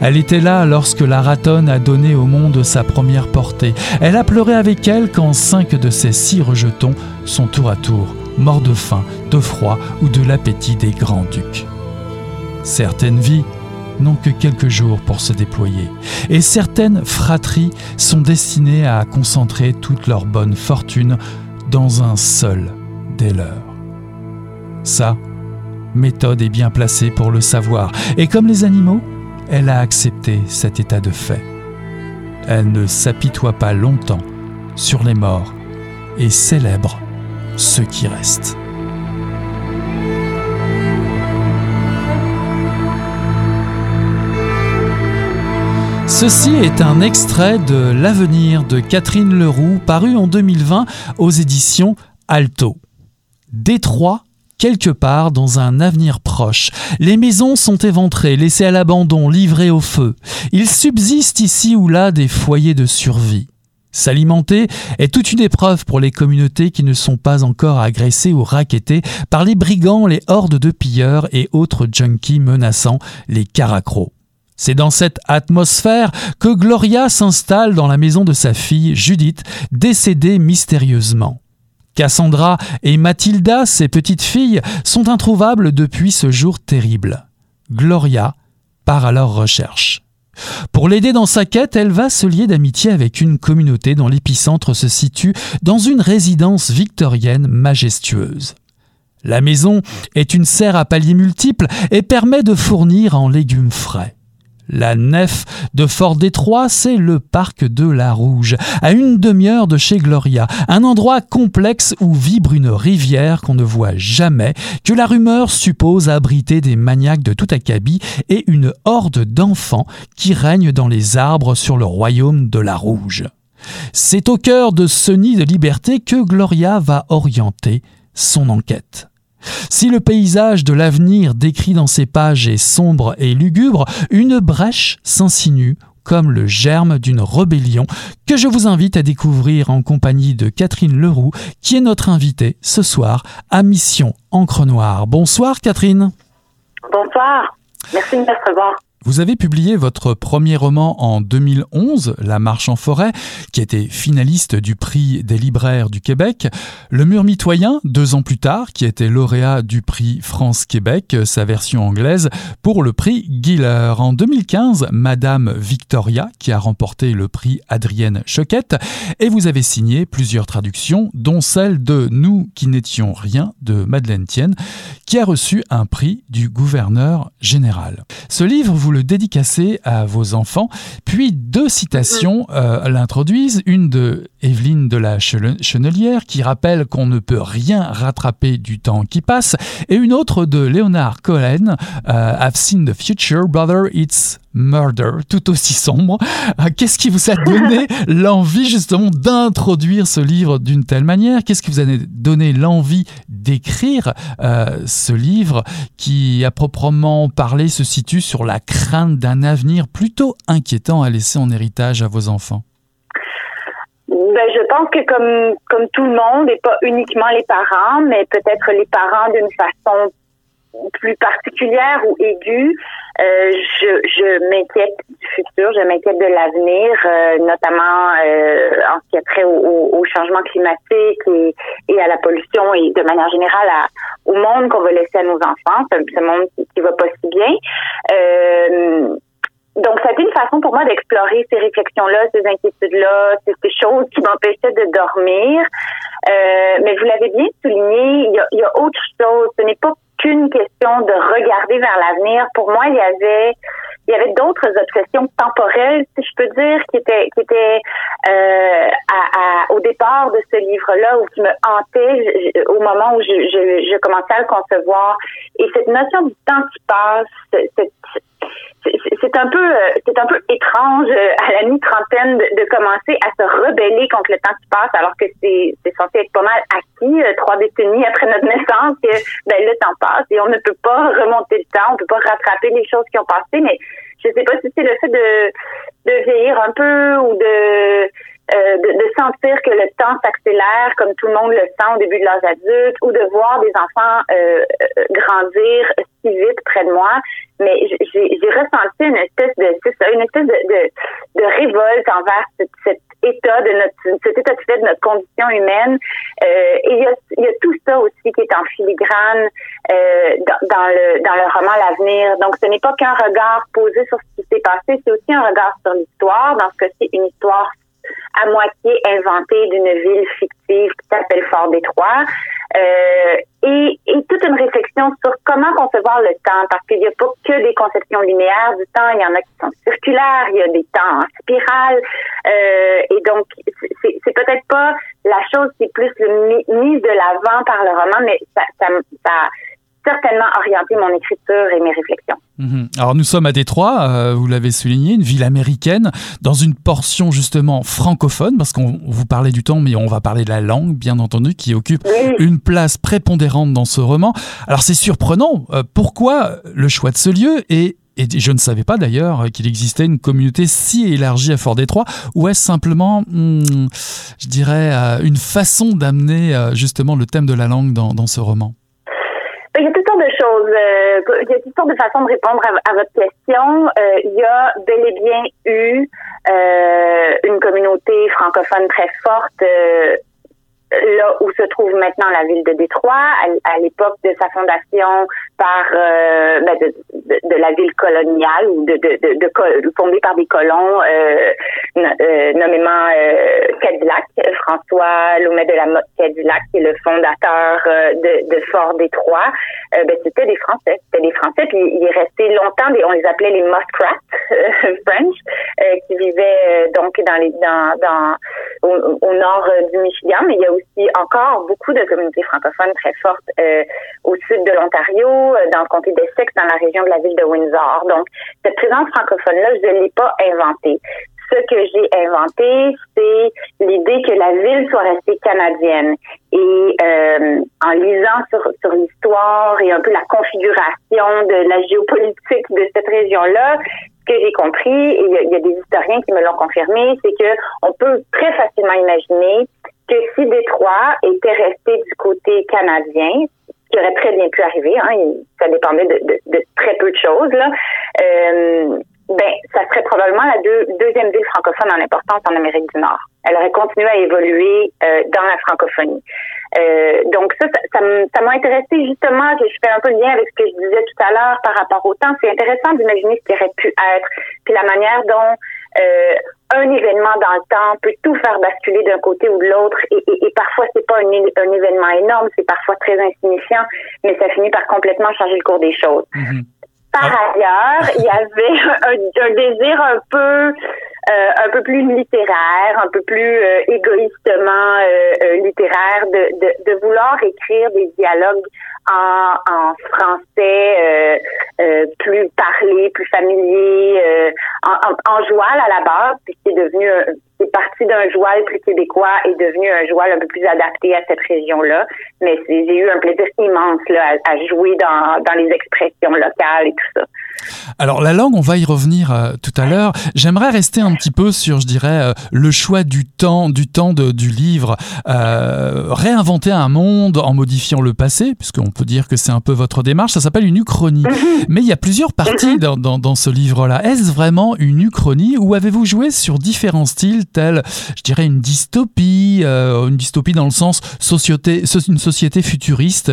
Elle était là lorsque la ratonne a donné au monde sa première portée. Elle a pleuré avec elle quand cinq de ses six rejetons sont tour à tour morts de faim, de froid ou de l'appétit des grands-ducs. Certaines vies n'ont que quelques jours pour se déployer, et certaines fratries sont destinées à concentrer toute leur bonne fortune dans un seul des leurs. Ça, méthode est bien placée pour le savoir, et comme les animaux, elle a accepté cet état de fait. Elle ne s'apitoie pas longtemps sur les morts et célèbre ce qui reste. Ceci est un extrait de L'avenir de Catherine Leroux, paru en 2020 aux éditions Alto. Détroit, quelque part dans un avenir proche. Les maisons sont éventrées, laissées à l'abandon, livrées au feu. Il subsiste ici ou là des foyers de survie. S'alimenter est toute une épreuve pour les communautés qui ne sont pas encore agressées ou raquettées par les brigands, les hordes de pilleurs et autres junkies menaçant les caracros. C'est dans cette atmosphère que Gloria s'installe dans la maison de sa fille Judith, décédée mystérieusement. Cassandra et Mathilda, ses petites filles, sont introuvables depuis ce jour terrible. Gloria part à leur recherche. Pour l'aider dans sa quête, elle va se lier d'amitié avec une communauté dont l'épicentre se situe dans une résidence victorienne majestueuse. La maison est une serre à paliers multiples et permet de fournir en légumes frais. La nef de Fort Détroit, c'est le parc de la Rouge, à une demi-heure de chez Gloria, un endroit complexe où vibre une rivière qu'on ne voit jamais, que la rumeur suppose abriter des maniaques de tout acabit et une horde d'enfants qui règnent dans les arbres sur le royaume de la Rouge. C'est au cœur de ce nid de liberté que Gloria va orienter son enquête. Si le paysage de l'avenir décrit dans ces pages est sombre et lugubre, une brèche s'insinue comme le germe d'une rébellion que je vous invite à découvrir en compagnie de Catherine Leroux, qui est notre invitée ce soir à Mission Encre Noire. Bonsoir Catherine. Bonsoir. Merci de me recevoir. Vous avez publié votre premier roman en 2011, La marche en forêt, qui était finaliste du prix des libraires du Québec. Le mur mitoyen, deux ans plus tard, qui était lauréat du prix France-Québec, sa version anglaise, pour le prix Giller. En 2015, Madame Victoria, qui a remporté le prix Adrienne Choquette. Et vous avez signé plusieurs traductions, dont celle de Nous qui n'étions rien de Madeleine Tienne, qui a reçu un prix du gouverneur général. Ce livre, vous le dédicacez à vos enfants, puis deux citations euh, l'introduisent, une de Evelyne de la Chenelière qui rappelle qu'on ne peut rien rattraper du temps qui passe, et une autre de Leonard Cohen, euh, I've seen the future, brother, it's murder, tout aussi sombre. Euh, qu'est-ce qui vous a donné l'envie justement d'introduire ce livre d'une telle manière? Qu'est-ce qui vous a donné l'envie d'écrire euh, ce livre qui, à proprement parler, se situe sur la crainte d'un avenir plutôt inquiétant à laisser en héritage à vos enfants? Ben, je pense que comme comme tout le monde, et pas uniquement les parents, mais peut-être les parents d'une façon plus particulière ou aiguë, euh, je, je m'inquiète du futur, je m'inquiète de l'avenir, euh, notamment euh, en ce qui a trait au, au, changement climatique et, et, à la pollution et de manière générale à, au monde qu'on va laisser à nos enfants, ce, monde qui, qui va pas si bien. Euh, donc, ça a été une façon pour moi d'explorer ces réflexions-là, ces inquiétudes-là, ces, choses qui m'empêchaient de dormir. Euh, mais vous l'avez bien souligné, il y a, y a autre chose. Ce n'est pas qu'une question de regarder vers l'avenir. Pour moi, il y avait il y avait d'autres obsessions temporelles, si je peux dire, qui étaient qui étaient euh, à, au départ de ce livre-là ou qui me hantaient au moment où je, je, je, commençais à le concevoir. Et cette notion du temps qui passe, cette, c'est un peu euh, c'est un peu étrange euh, à la mi-trentaine de, commencer à se rebeller contre le temps qui passe alors que c'est censé être pas mal acquis euh, trois décennies après notre naissance que ben le temps passe et on ne peut pas remonter le temps on peut pas rattraper les choses qui ont passé mais je sais pas si c'est le fait de de vieillir un peu ou de euh, de, de, sentir que le temps s'accélère comme tout le monde le sent au début de l'âge adulte ou de voir des enfants euh, euh, grandir si vite près de moi. Mais j'ai ressenti une espèce de, ça, une espèce de, de, de révolte envers cet état de notre, cet état de fait de notre condition humaine. Euh, et il y, a, y a tout ça aussi qui est en filigrane euh, dans, dans, le dans le roman L'avenir. Donc, ce n'est pas qu'un regard posé sur ce qui s'est passé, c'est aussi un regard sur l'histoire. Dans ce cas-ci, une histoire à moitié inventée d'une ville fictive qui s'appelle Fort Détroit. Euh, et, et, toute une réflexion sur comment concevoir le temps, parce qu'il n'y a pas que des conceptions linéaires du temps, il y en a qui sont circulaires, il y a des temps en spirale, euh, et donc c'est peut-être pas la chose qui est plus mise de l'avant par le roman, mais ça, ça, ça certainement orienté mon écriture et mes réflexions. Mhm. Alors nous sommes à Détroit, euh, vous l'avez souligné, une ville américaine, dans une portion justement francophone, parce qu'on vous parlait du temps, mais on va parler de la langue, bien entendu, qui occupe une place prépondérante dans ce roman. Alors c'est surprenant, euh, pourquoi le choix de ce lieu et et je ne savais pas d'ailleurs qu'il existait une communauté si élargie à Fort-Détroit, ou est-ce simplement, hmm, je dirais, euh, une façon d'amener justement le thème de la langue dans, dans ce roman? Il y a toutes sortes de choses. Euh, il y a toutes sortes de façons de répondre à, votre question. Euh, il y a bel et bien eu euh, une communauté francophone très forte là où se trouve maintenant la ville de Détroit, à, l'époque de sa fondation par ben de, de, la ville coloniale ou de, de, de, fondée par des colons nommément Cadillac, François Lomet de la Motte Cadillac, qui est le fondateur de, de Fort Détroit. ben, c'était des Français, c'était des Français, puis il est resté longtemps, on les appelait les muskrats French, qui vivaient donc dans les dans, dans au, nord du Michigan, mais il y a aussi encore beaucoup de communautés francophones très fortes au sud de l'Ontario, dans le comté d'Essex, dans la région de la ville de Windsor. Donc, cette présence francophone-là, je ne l'ai pas inventée. Ce que j'ai inventé, c'est l'idée que la ville soit restée canadienne. Et euh, en lisant sur, l'histoire et un peu la configuration de la géopolitique de cette région-là, ce que j'ai compris, et il y, a des historiens qui me l'ont confirmé, c'est que on peut très facilement imaginer que si Détroit était resté du côté canadien, qui aurait très bien pu arriver. Hein, ça dépendait de, très peu de choses. Là. Euh, ben, ça serait probablement la deuxième ville francophone en importance en Amérique du Nord. Elle aurait continué à évoluer euh, dans la francophonie. Euh, donc ça, ça, m'a intéressé justement, je fais un peu le lien avec ce que je disais tout à l'heure par rapport au temps. C'est intéressant d'imaginer ce qui aurait pu être, puis la manière dont euh, un événement dans le temps peut tout faire basculer d'un côté ou de l'autre et, parfois c'est pas un, un, événement énorme, c'est parfois très insignifiant, mais ça finit par complètement changer le cours des choses. Mm-hmm. Par ah. ailleurs, il y avait un, un désir un peu euh, un peu plus littéraire, un peu plus euh, égoïstement euh, littéraire, de, de, de, vouloir écrire des dialogues en, en français plus parlé, plus familier, en, en, en, joual à la base, puis c'est devenu c'est parti d'un joual plus québécois et devenu un joual un peu plus adapté à cette région-là. Mais j'ai eu un plaisir immense là, à, à jouer dans, dans les expressions locales et tout ça. Alors la langue, on va y revenir euh, tout à l'heure. J'aimerais rester un petit peu sur, je dirais, euh, le choix du temps, du temps de, du livre. Euh, réinventer un monde en modifiant le passé, puisqu'on peut dire que c'est un peu votre démarche. Ça s'appelle une uchronie. Mhm. Mais il y a plusieurs parties mhm. dans, dans, dans ce livre-là. Est-ce vraiment une uchronie ou avez-vous joué sur différents styles tels, je dirais, une dystopie, une dystopie dans le sens société, une société futuriste,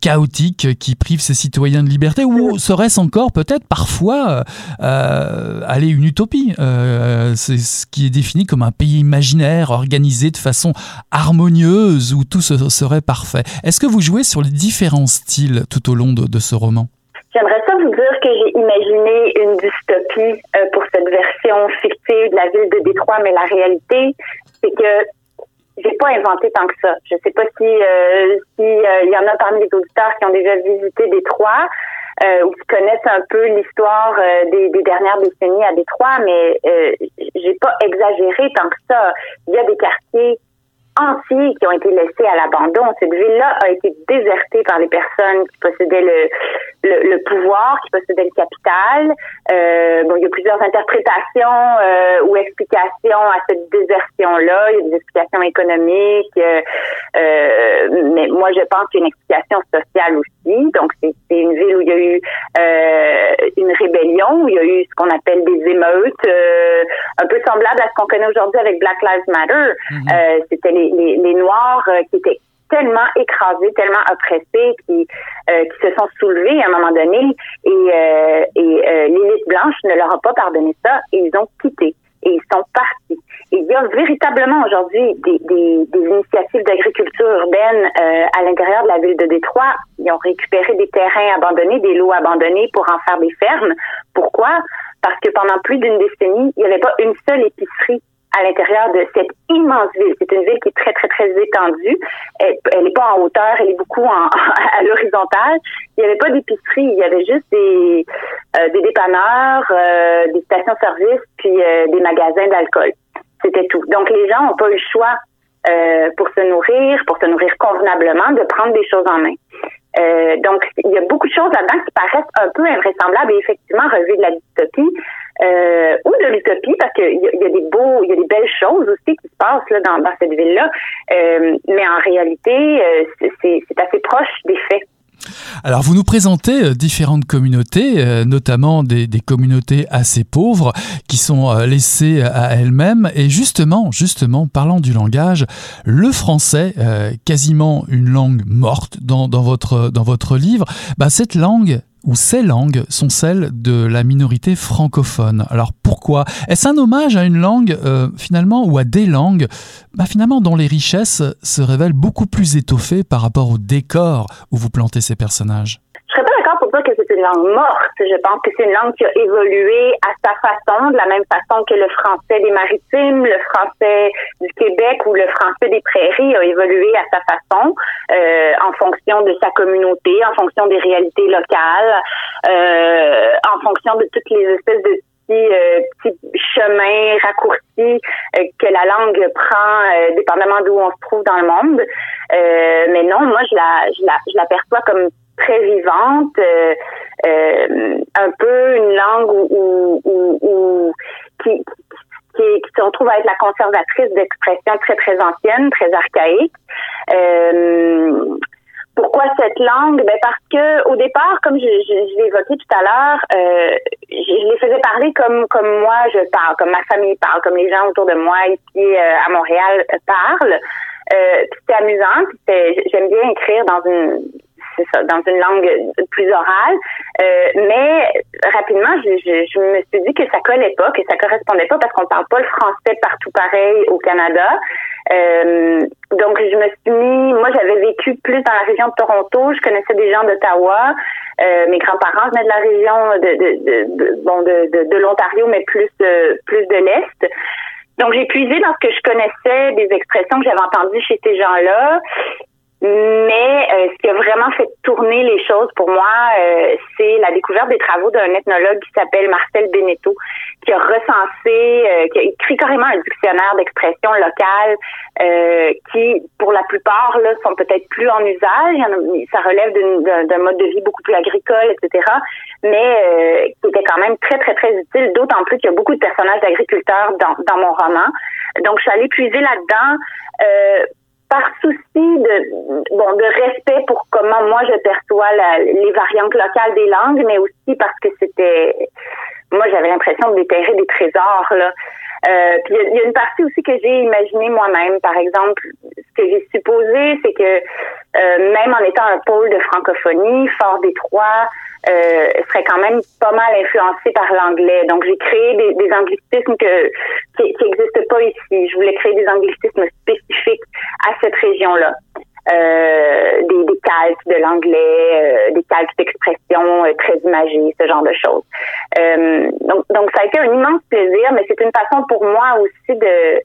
chaotique, qui prive ses citoyens de liberté, ou serait-ce encore peut-être parfois euh, aller une utopie. Euh, c'est ce qui est défini comme un pays imaginaire, organisé de façon harmonieuse, où tout serait parfait. Est-ce que vous jouez sur les différents styles tout au long de, ce roman? J'aimerais ça vous dire que j'ai imaginé une dystopie euh, pour cette version fictive de la ville de Détroit, mais la réalité, c'est que j'ai pas inventé tant que ça. Je sais pas si euh, si il y en a parmi les auditeurs qui ont déjà visité Détroit euh, ou qui connaissent un peu l'histoire euh, des, des, dernières décennies à Détroit, mais euh, j'ai pas exagéré tant que ça. Il y a des quartiers entiers qui ont été laissés à l'abandon. Cette ville-là a été désertée par les personnes qui possédaient le, le, le pouvoir, qui possédaient le capital. Euh, bon, il y a plusieurs interprétations euh, ou explications à cette désertion-là. Il y a des explications économiques, euh, euh mais moi je pense qu'il y a une explication sociale aussi. Donc c'est une ville où il y a eu euh, une rébellion, où il y a eu ce qu'on appelle des émeutes, un peu semblable à ce qu'on connaît aujourd'hui avec Black Lives Matter. Mm-hmm. C'était les, les, les Noirs qui étaient tellement écrasés, tellement oppressés, qui, euh, qui se sont soulevés à un moment donné et, euh, et euh, l'élite blanche ne leur a pas pardonné ça et ils ont quitté et ils sont partis. Il y a véritablement aujourd'hui des, des, des, initiatives d'agriculture urbaine euh, à l'intérieur de la ville de Détroit. Ils ont récupéré des terrains abandonnés, des lots abandonnés pour en faire des fermes. Pourquoi? Parce que pendant plus d'une décennie, il n'y avait pas une seule épicerie à l'intérieur de cette immense ville. C'est une ville qui est très, très, très étendue. Elle n'est pas en hauteur, elle est beaucoup en, à l'horizontale. Il n'y avait pas d'épicerie, il y avait juste des, des dépanneurs, euh, des stations-service, puis euh, des magasins d'alcool. C'était tout. Donc, les gens n'ont pas eu le choix pour se nourrir, pour se nourrir convenablement, de prendre des choses en main. Euh, donc, il y a beaucoup de choses là-dedans qui paraissent un peu invraisemblables et effectivement relever de la dystopie euh, ou de l'utopie parce qu'il y, y, a des beaux, il y a des belles choses aussi qui se passent là, dans, dans cette ville-là. Euh, mais en réalité, euh, c'est assez proche des faits. Alors vous nous présentez euh, différentes communautés, euh, notamment des, des, communautés assez pauvres qui sont euh, laissées à elles-mêmes. Et justement, justement, parlant du langage, le français, quasiment une langue morte dans, dans, votre, dans votre livre, bah, cette langue, ou ces langues sont celles de la minorité francophone. Alors pourquoi? Est-ce un hommage à une langue euh, finalement ou à des langues? Bah, finalement dont les richesses se révèlent beaucoup plus étoffées par rapport au décor où vous plantez ces personnages serais pas que c'est une langue morte. Je pense que c'est une langue qui a évolué à sa façon, de la même façon que le français des maritimes, le français du Québec ou le français des prairies a évolué à sa façon, euh, en fonction de sa communauté, en fonction des réalités locales, euh, en fonction de toutes les espèces de petits, euh, petits euh, que la langue prend, euh, dépendamment d'où on se trouve dans le monde. mais non, moi je la, je la, perçois comme très vivante, euh, euh, un peu une langue qui, qui, se retrouve à être la conservatrice d'expressions très très anciennes, très archaïques. Euh, pourquoi cette langue? Ben parce que au départ, comme je, je, je évoqué tout à l'heure, euh, je, les faisais parler comme comme moi je parle, comme ma famille parle, comme les gens autour de moi ici euh, à Montréal parlent. Euh, c'était amusant. J'aime bien écrire dans une dans une langue plus orale. Euh, mais rapidement, je, me suis dit que ça collait pas, que ça correspondait pas parce qu'on parle pas le français partout pareil au Canada. Euh, donc, je me suis mis, moi, j'avais vécu plus dans la région de Toronto. Je connaissais des gens d'Ottawa. Euh, mes grands-parents venaient de la région de, de, bon, de, l'Ontario, mais plus, plus de l'Est. Donc, j'ai puisé dans ce que je connaissais des expressions que j'avais entendues chez ces gens-là. Mais euh, ce qui a vraiment fait tourner les choses pour moi, euh, c'est la découverte des travaux d'un ethnologue qui s'appelle Marcel Beneteau, qui a recensé, euh, qui a écrit carrément un dictionnaire d'expression locale qui, pour la plupart, là, sont peut-être plus en usage. Ça relève d'un mode de vie beaucoup plus agricole, etc. Mais qui était quand même très, très, très utile, d'autant plus qu'il y a beaucoup de personnages d'agriculteurs dans, dans mon roman. Donc, je suis allée puiser là-dedans par souci de bon de respect pour comment moi je perçois la, les variantes locales des langues, mais aussi parce que c'était moi j'avais l'impression de déterrer des trésors là. Euh, puis il y, a une partie aussi que j'ai imaginé moi-même. Par exemple, ce que j'ai supposé, c'est que euh, même en étant un pôle de francophonie, Fort Détroit euh, serait quand même pas mal influencé par l'anglais. Donc j'ai créé des, des anglicismes que, qui n'existent pas ici. Je voulais créer des anglicismes spécifiques à cette région-là. Euh, des, des, calques de l'anglais, euh, des calques d'expression euh, très imagées, ce genre de choses. Euh, donc, donc, ça a été un immense plaisir, mais c'est une façon pour moi aussi de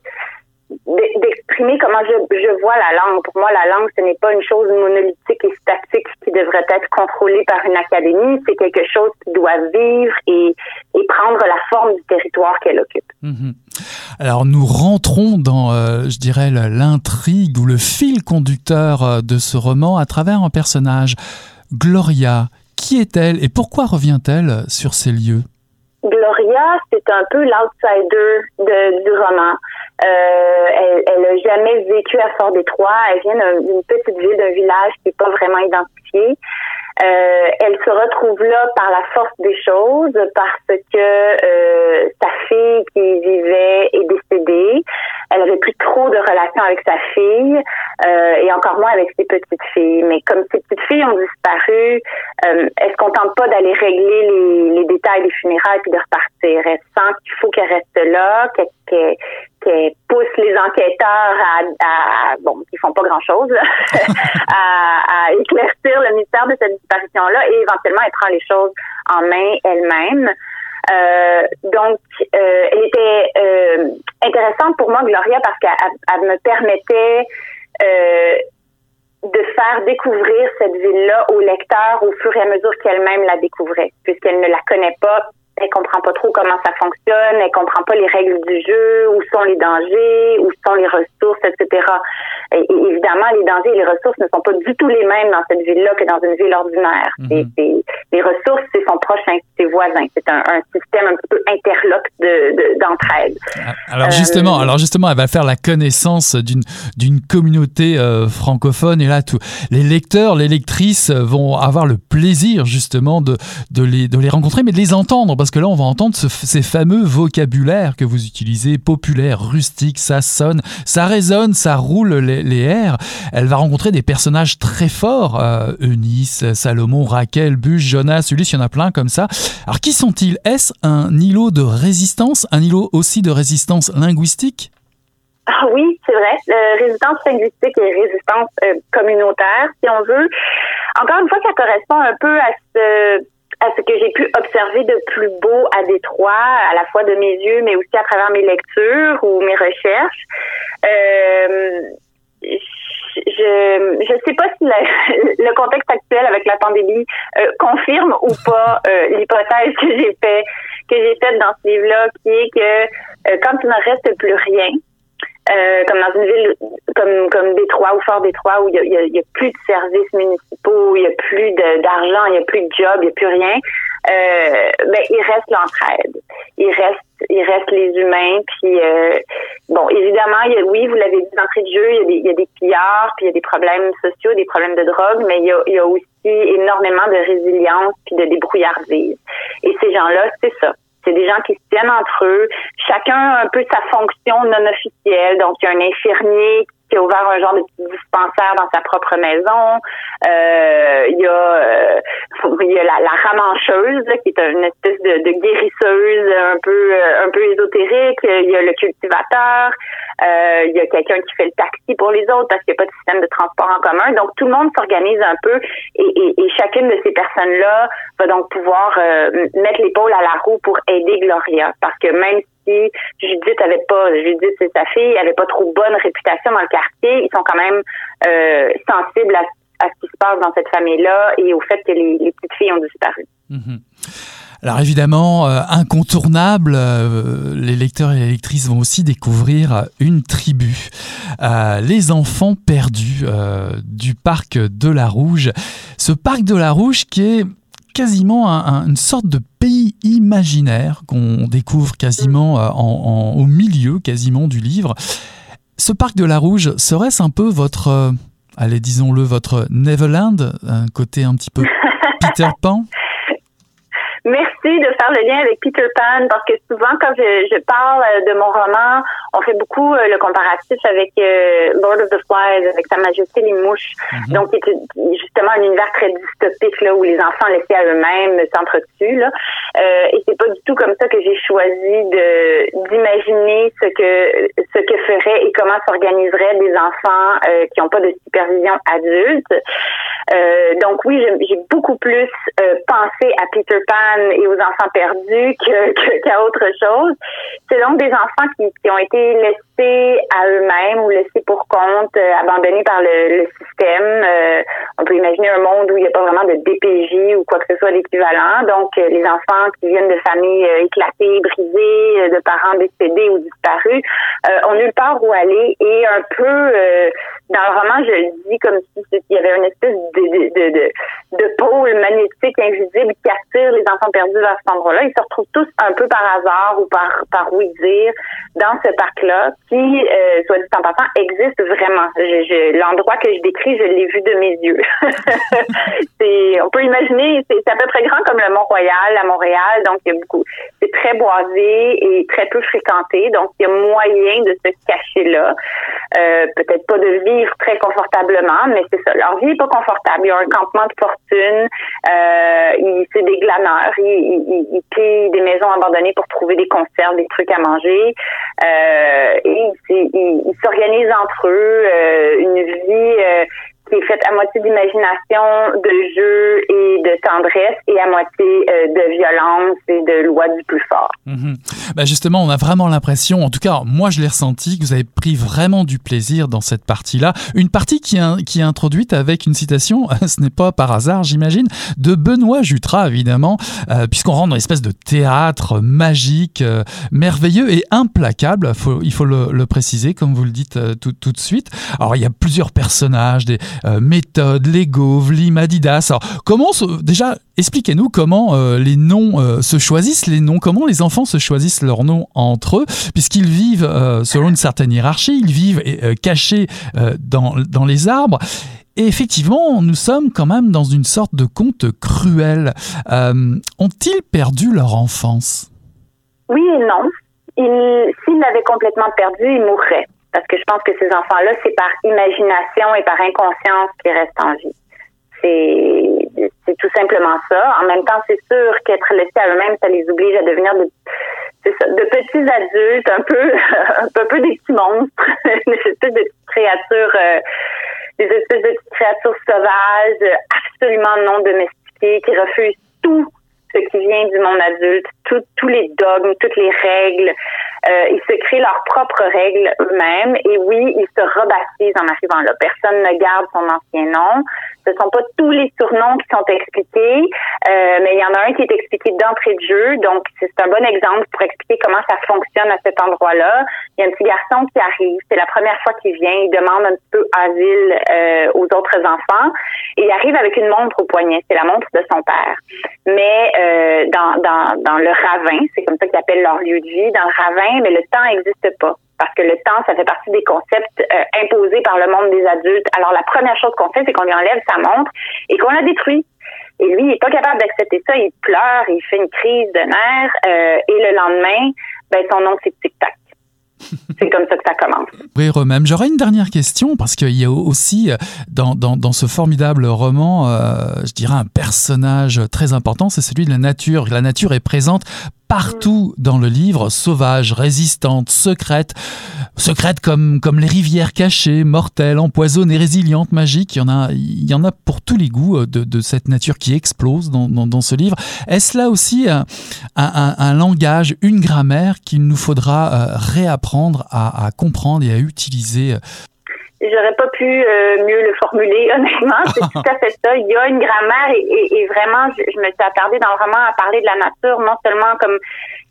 d'exprimer comment je, je vois la langue. Pour moi, la langue, ce n'est pas une chose monolithique et statique qui devrait être contrôlée par une académie. C'est quelque chose qui doit vivre et, et prendre la forme du territoire qu'elle occupe. Mmh. Alors nous rentrons dans, euh, je dirais, l'intrigue ou le fil conducteur euh, de ce roman à travers un personnage. Gloria, qui est-elle et pourquoi revient-elle sur ces lieux? Gloria, c'est un peu l'outsider du roman. Euh, elle, elle a jamais vécu à Fort-Détroit. Elle vient d'une petite ville, d'un village qui n'est pas vraiment identifié. Euh, elle se retrouve là par la force des choses parce que euh, sa fille qui vivait est décédée. Elle avait plus trop de relations avec sa fille euh, et encore moins avec ses petites filles. Mais comme ses petites filles ont disparu, euh, elle se contente pas d'aller régler les, les, détails des funérailles puis de repartir. Elle sent qu'il faut qu'elle reste là, qu'elle qui pousse les enquêteurs à, à bon, qui font pas grand chose, à, à, éclaircir le mystère de cette disparition-là et éventuellement elle prend les choses en main elle-même. Euh, donc, euh, elle était euh, intéressante pour moi, Gloria, parce qu'elle me permettait de faire découvrir cette ville-là au lecteur au fur et à mesure qu'elle-même la découvrait, puisqu'elle ne la connaît pas elle comprend pas trop comment ça fonctionne, elle comprend pas les règles du jeu, où sont les dangers, où sont les ressources, etc. Et, évidemment, les dangers et les ressources ne sont pas du tout les mêmes dans cette ville-là que dans une ville ordinaire. Mhm. les ressources, c'est son prochain, ses voisins. C'est un, un, système un peu interloque d'entraide. De, ah, alors justement, euh, alors justement, elle va faire la connaissance d'une d'une communauté euh, francophone et là, tout, les lecteurs, les lectrices vont avoir le plaisir justement de de les de les rencontrer, mais de les entendre parce que là, on va entendre ces fameux vocabulaires que vous utilisez, populaire, rustique, ça sonne, ça résonne, ça roule les, airs. Elle va rencontrer des personnages très forts, euh, Eunice, Salomon, Raquel, Bûche, Jonas, Ulysse, il y en a plein comme ça. Alors, qui sont-ils? Est-ce un îlot de résistance, un îlot aussi de résistance linguistique? Ah oui, c'est vrai. résistance linguistique et résistance euh, communautaire, si on veut. Encore une fois, ça correspond un peu à ce à ce que j'ai pu observer de plus beau à Détroit, à la fois de mes yeux, mais aussi à travers mes lectures ou mes recherches. Euh, je je sais pas si le contexte actuel avec la pandémie euh, confirme ou pas euh, l'hypothèse que j'ai fait que j'ai faite dans ce livre-là, qui est que euh, quand il ne reste plus rien, euh, comme dans une ville comme comme Détroit ou Fort Détroit où il y a, y a, plus de services municipaux, il y a plus d'argent, il y a plus de job, il y a plus rien. Euh, ben il reste l'entraide, il reste il reste les humains. Puis euh, bon, évidemment, il y a, oui, vous l'avez dit d'entrée de jeu, il y a des y a des pillards, puis il y a des problèmes sociaux, des problèmes de drogue, mais il y a, il y a aussi énormément de résilience puis de débrouillardise. Et ces gens-là, c'est ça c'est des gens qui se tiennent entre eux. Chacun a un peu sa fonction non officielle. Donc, il y a un infirmier qui a ouvert un genre de petit dispensaire dans sa propre maison. Euh, il y a, euh, il y a la, la ramancheuse qui est une espèce de, de, guérisseuse un peu un peu ésotérique. Il y a le cultivateur. Euh, il y a quelqu'un qui fait le taxi pour les autres parce qu'il n'y a pas de système de transport en commun. Donc tout le monde s'organise un peu et, et, et, chacune de ces personnes-là va donc pouvoir euh, mettre l'épaule à la roue pour aider Gloria parce que même si Judith avait pas, Judith c'est sa fille, avait pas trop bonne réputation dans le quartier, ils sont quand même euh, sensibles à, ce qui se passe dans cette famille-là et au fait que les, petites filles ont disparu. Mm-hmm. Alors évidemment, euh, incontournable, euh, les lecteurs et les lectrices vont aussi découvrir une tribu, les enfants perdus du parc de la Rouge. Ce parc de la Rouge qui est quasiment une sorte de pays imaginaire qu'on découvre quasiment au milieu quasiment du livre. Ce parc de la Rouge, serait-ce un peu votre, allez disons-le, votre Neverland, un côté un petit peu Peter Pan? Merci de faire le lien avec Peter Pan parce que souvent quand je, je parle de mon roman, on fait beaucoup euh, le comparatif avec euh, Lord of the Flies, avec Sa Majesté les mouches. Mhm. Donc, c'est justement un univers très dystopique là où les enfants laissés à eux-mêmes s'entretuent. Là. Euh, et c'est pas du tout comme ça que j'ai choisi de d'imaginer ce que ce que ferait et comment s'organiseraient des enfants euh, qui n'ont pas de supervision adulte. donc oui, j'ai beaucoup plus pensé à Peter Pan et aux enfants perdus qu'à autre chose. C'est donc des enfants qui, ont été laissés à eux-mêmes ou laissés pour compte, euh, abandonnés par le, système. Euh, on peut imaginer un monde où il n'y a pas vraiment de DPJ ou quoi que ce soit d'équivalent. Donc, euh, les enfants qui viennent de familles éclatées, brisées, de parents décédés ou disparus, ont nulle part où aller et un peu dans le roman, je le dis comme si il y avait une espèce de, pôle magnétique invisible qui attire les enfants perdus vers cet endroit-là. Ils se retrouvent tous un peu par hasard ou par, par oui dire dans ce parc-là qui, euh, soit dit en passant, existe vraiment. L'endroit que je décris, je l'ai vu de mes yeux. on peut imaginer, c'est, à peu près grand comme le Mont-Royal à Montréal, donc il y a beaucoup. C'est très boisé et très peu fréquenté, donc il y a moyen de se cacher là. Euh, peut-être pas de vivre très confortablement, mais c'est ça. Leur vie n'est pas confortable. Il y a un campement de fortune. Euh, c'est des glaneurs. Ils, ils, ils pillent des maisons abandonnées pour trouver des conserves, des trucs à manger. Euh, et ils s'organisent entre eux euh, une vie euh, qui est faite à moitié d'imagination, de jeu et de tendresse et à moitié euh, de violence et de loi du plus fort. Mhm. Bah justement, on a vraiment l'impression, en tout cas moi je l'ai ressenti, que vous avez pris vraiment du plaisir dans cette partie-là. Une partie qui, qui est introduite avec une citation, ce n'est pas par hasard j'imagine, de Benoît Jutras évidemment, euh, puisqu'on rentre dans une espèce de théâtre magique, euh, merveilleux et implacable, il faut le, le, préciser comme vous le dites tout, tout de suite. Alors il y a plusieurs personnages, des, Méthode, Lego, Vlim, Adidas. Alors, comment déjà expliquez-nous comment les noms se choisissent, les noms, comment les enfants se choisissent leurs noms entre eux, puisqu'ils vivent selon une certaine hiérarchie, ils vivent cachés dans, dans les arbres. Et effectivement, nous sommes quand même dans une sorte de conte cruel. Euh, ont-ils perdu leur enfance? Oui et non. S'ils l'avaient complètement perdu, ils mourraient. Parce que je pense que ces enfants-là, c'est par imagination et par inconscience qu'ils restent en vie. C'est tout simplement ça. En même temps, c'est sûr qu'être laissés à eux-mêmes, ça les oblige à devenir de, petits adultes, un peu, un peu des petits monstres, petites euh, des espèces de créatures sauvages, absolument non domestiquées, qui refusent tout ce qui vient du monde adulte, tous les dogmes, toutes les règles. Euh, ils se créent leurs propres règles eux-mêmes et oui, ils se rebaptisent en arrivant là. Personne ne garde son ancien nom. Ce sont pas tous les surnoms qui sont expliqués, euh, mais il y en a un qui est expliqué d'entrée de jeu. Donc, c'est un bon exemple pour expliquer comment ça fonctionne à cet endroit-là. Il y a un petit garçon qui arrive. C'est la première fois qu'il vient. Il demande un petit peu asile euh, aux autres enfants. Et il arrive avec une montre au poignet. C'est la montre de son père. Mais euh, dans, dans, dans le ravin, c'est comme ça qu'ils appellent leur lieu de vie, dans le ravin, mais le temps n'existe pas parce que le temps, ça fait partie des concepts euh, imposés par le monde des adultes. Alors, la première chose qu'on fait, c'est qu'on lui enlève sa montre et qu'on la détruit. Et lui, il n'est pas capable d'accepter ça. Il pleure, il fait une crise de nerfs. Euh, et le lendemain, ben, son nom, c'est Tic-Tac. C'est comme ça que ça commence. Oui, même. J'aurais une dernière question parce qu'il y a aussi euh, dans, dans, dans, ce formidable roman, je dirais, un personnage très important, c'est celui de la nature. La nature est présente partout dans le livre, sauvage, résistante, secrète, secrète comme, comme les rivières cachées, mortelles, empoisonnées, résilientes, magiques. Il y en a, il y en a pour tous les goûts euh, de, de cette nature qui explose dans, dans, dans ce livre. Est-ce là aussi un, un, un, langage, une grammaire qu'il nous faudra euh, réapprendre à, à comprendre et à utiliser euh, J'aurais pas pu euh, mieux le formuler, honnêtement. C'est tout à fait ça. Il y a une grammaire et, et, vraiment, je, me suis attardée dans vraiment à parler de la nature, non seulement comme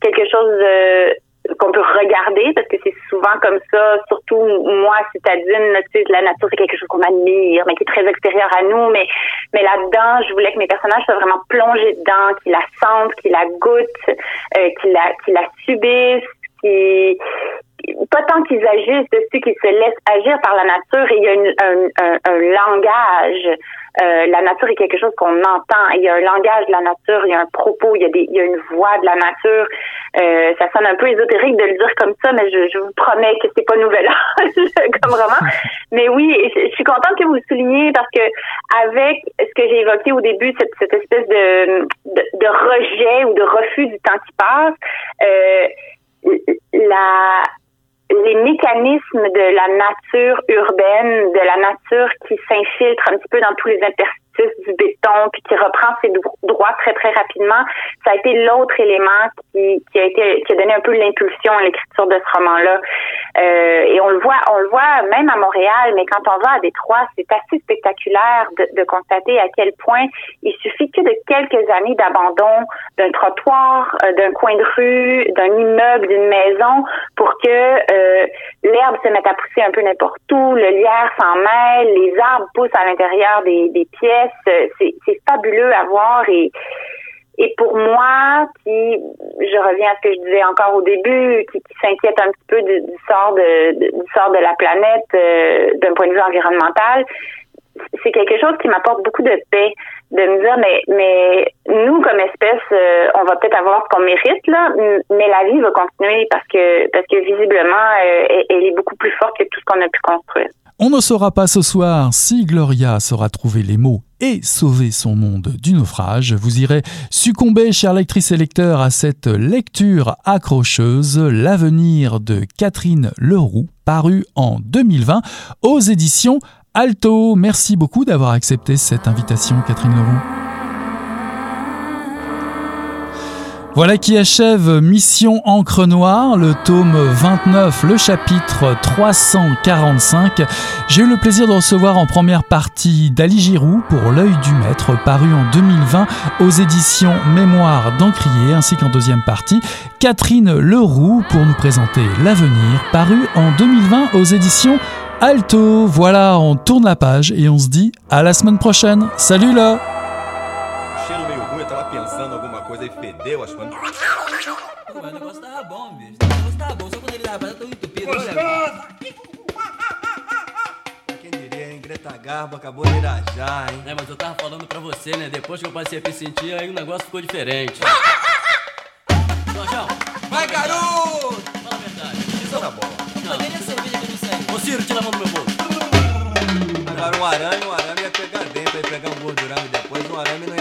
quelque chose euh, qu'on peut regarder, parce que c'est souvent comme ça, surtout moi, citadine, tu sais, la nature, c'est quelque chose qu'on admire, mais qui est très extérieur à nous. Mais, mais là-dedans, je voulais que mes personnages soient vraiment plongés dedans, qu'ils la sentent, qu'ils la goûtent, euh, qu'ils la, qu'ils la subissent, qu'ils pas tant qu'ils agissent dessus, qu'ils se laissent agir par la nature et il y a une, un, un, un, langage. Euh, la nature est quelque chose qu'on entend. Il y a un langage de la nature, il y a un propos, il y a, des, il y a une voix de la nature. Euh, ça sonne un peu ésotérique de le dire comme ça, mais je, je vous promets que c'est pas nouvel comme roman. Mais oui, je, je, suis contente que vous le souligniez parce que avec ce que j'ai évoqué au début, cette, cette espèce de, de, de, rejet ou de refus du temps qui passe, euh, la les mécanismes de la nature urbaine, de la nature qui s'infiltre un petit peu dans tous les interstices du béton, puis qui reprend ses droits très très rapidement, ça a été l'autre élément qui, a été qui a donné un peu l'impulsion à l'écriture de ce roman-là. Euh, et on le voit, on le voit même à Montréal, mais quand on va à Détroit, c'est assez spectaculaire de, de, constater à quel point il suffit que de quelques années d'abandon d'un trottoir, euh, d'un coin de rue, d'un immeuble, d'une maison, pour que euh, l'herbe se mette à pousser un peu n'importe où, le lierre s'en mêle, les arbres poussent à l'intérieur des, des pièces c'est fabuleux à voir et et pour moi, qui, je reviens à ce que je disais encore au début, qui, s'inquiète un petit peu du, sort de, du sort de la planète euh, d'un point de vue environnemental, c'est quelque chose qui m'apporte beaucoup de paix, de me dire mais mais nous comme espèce, euh, on va peut-être avoir ce qu'on mérite là, mais la vie va continuer parce que parce que visiblement euh, elle est beaucoup plus forte que tout ce qu'on a pu construire. On ne saura pas ce soir si Gloria saura trouver les mots et sauver son monde du naufrage. Vous irez succomber, chère lectrice et lecteur, à cette lecture accrocheuse, L'avenir de Catherine Leroux, paru en 2020 aux éditions Alto. Merci beaucoup d'avoir accepté cette invitation, Catherine Leroux. Voilà qui achève Mission Encre Noire, le tome 29, le chapitre 345. J'ai eu le plaisir de recevoir en première partie Dali Giroux pour L'œil du maître, paru en 2020 aux éditions Mémoire d'Encrier, ainsi qu'en deuxième partie Catherine Leroux pour nous présenter L'avenir, paru en 2020 aux éditions Alto, voilà, on tourne la page et on se dit à la semaine prochaine. Salut là e as coisas. Pô, mas o negócio tava bom, bicho. O negócio tava bom, só quando ele tava tão entupido. Olha, Quem diria, hein? Greta Garbo acabou de irajar, hein? É, mas eu tava falando pra você, né? Depois que eu passei a me sentir, aí o negócio ficou diferente. Jorjão, Vai, garoto! fala a verdade. Isso tá bom. Não, nem a cerveja que eu não sei. Ô, Ciro, tira a mão do meu bolso. Agora um arame, um arame ia pegar dentro, ia pegar um gordurame depois, um arame não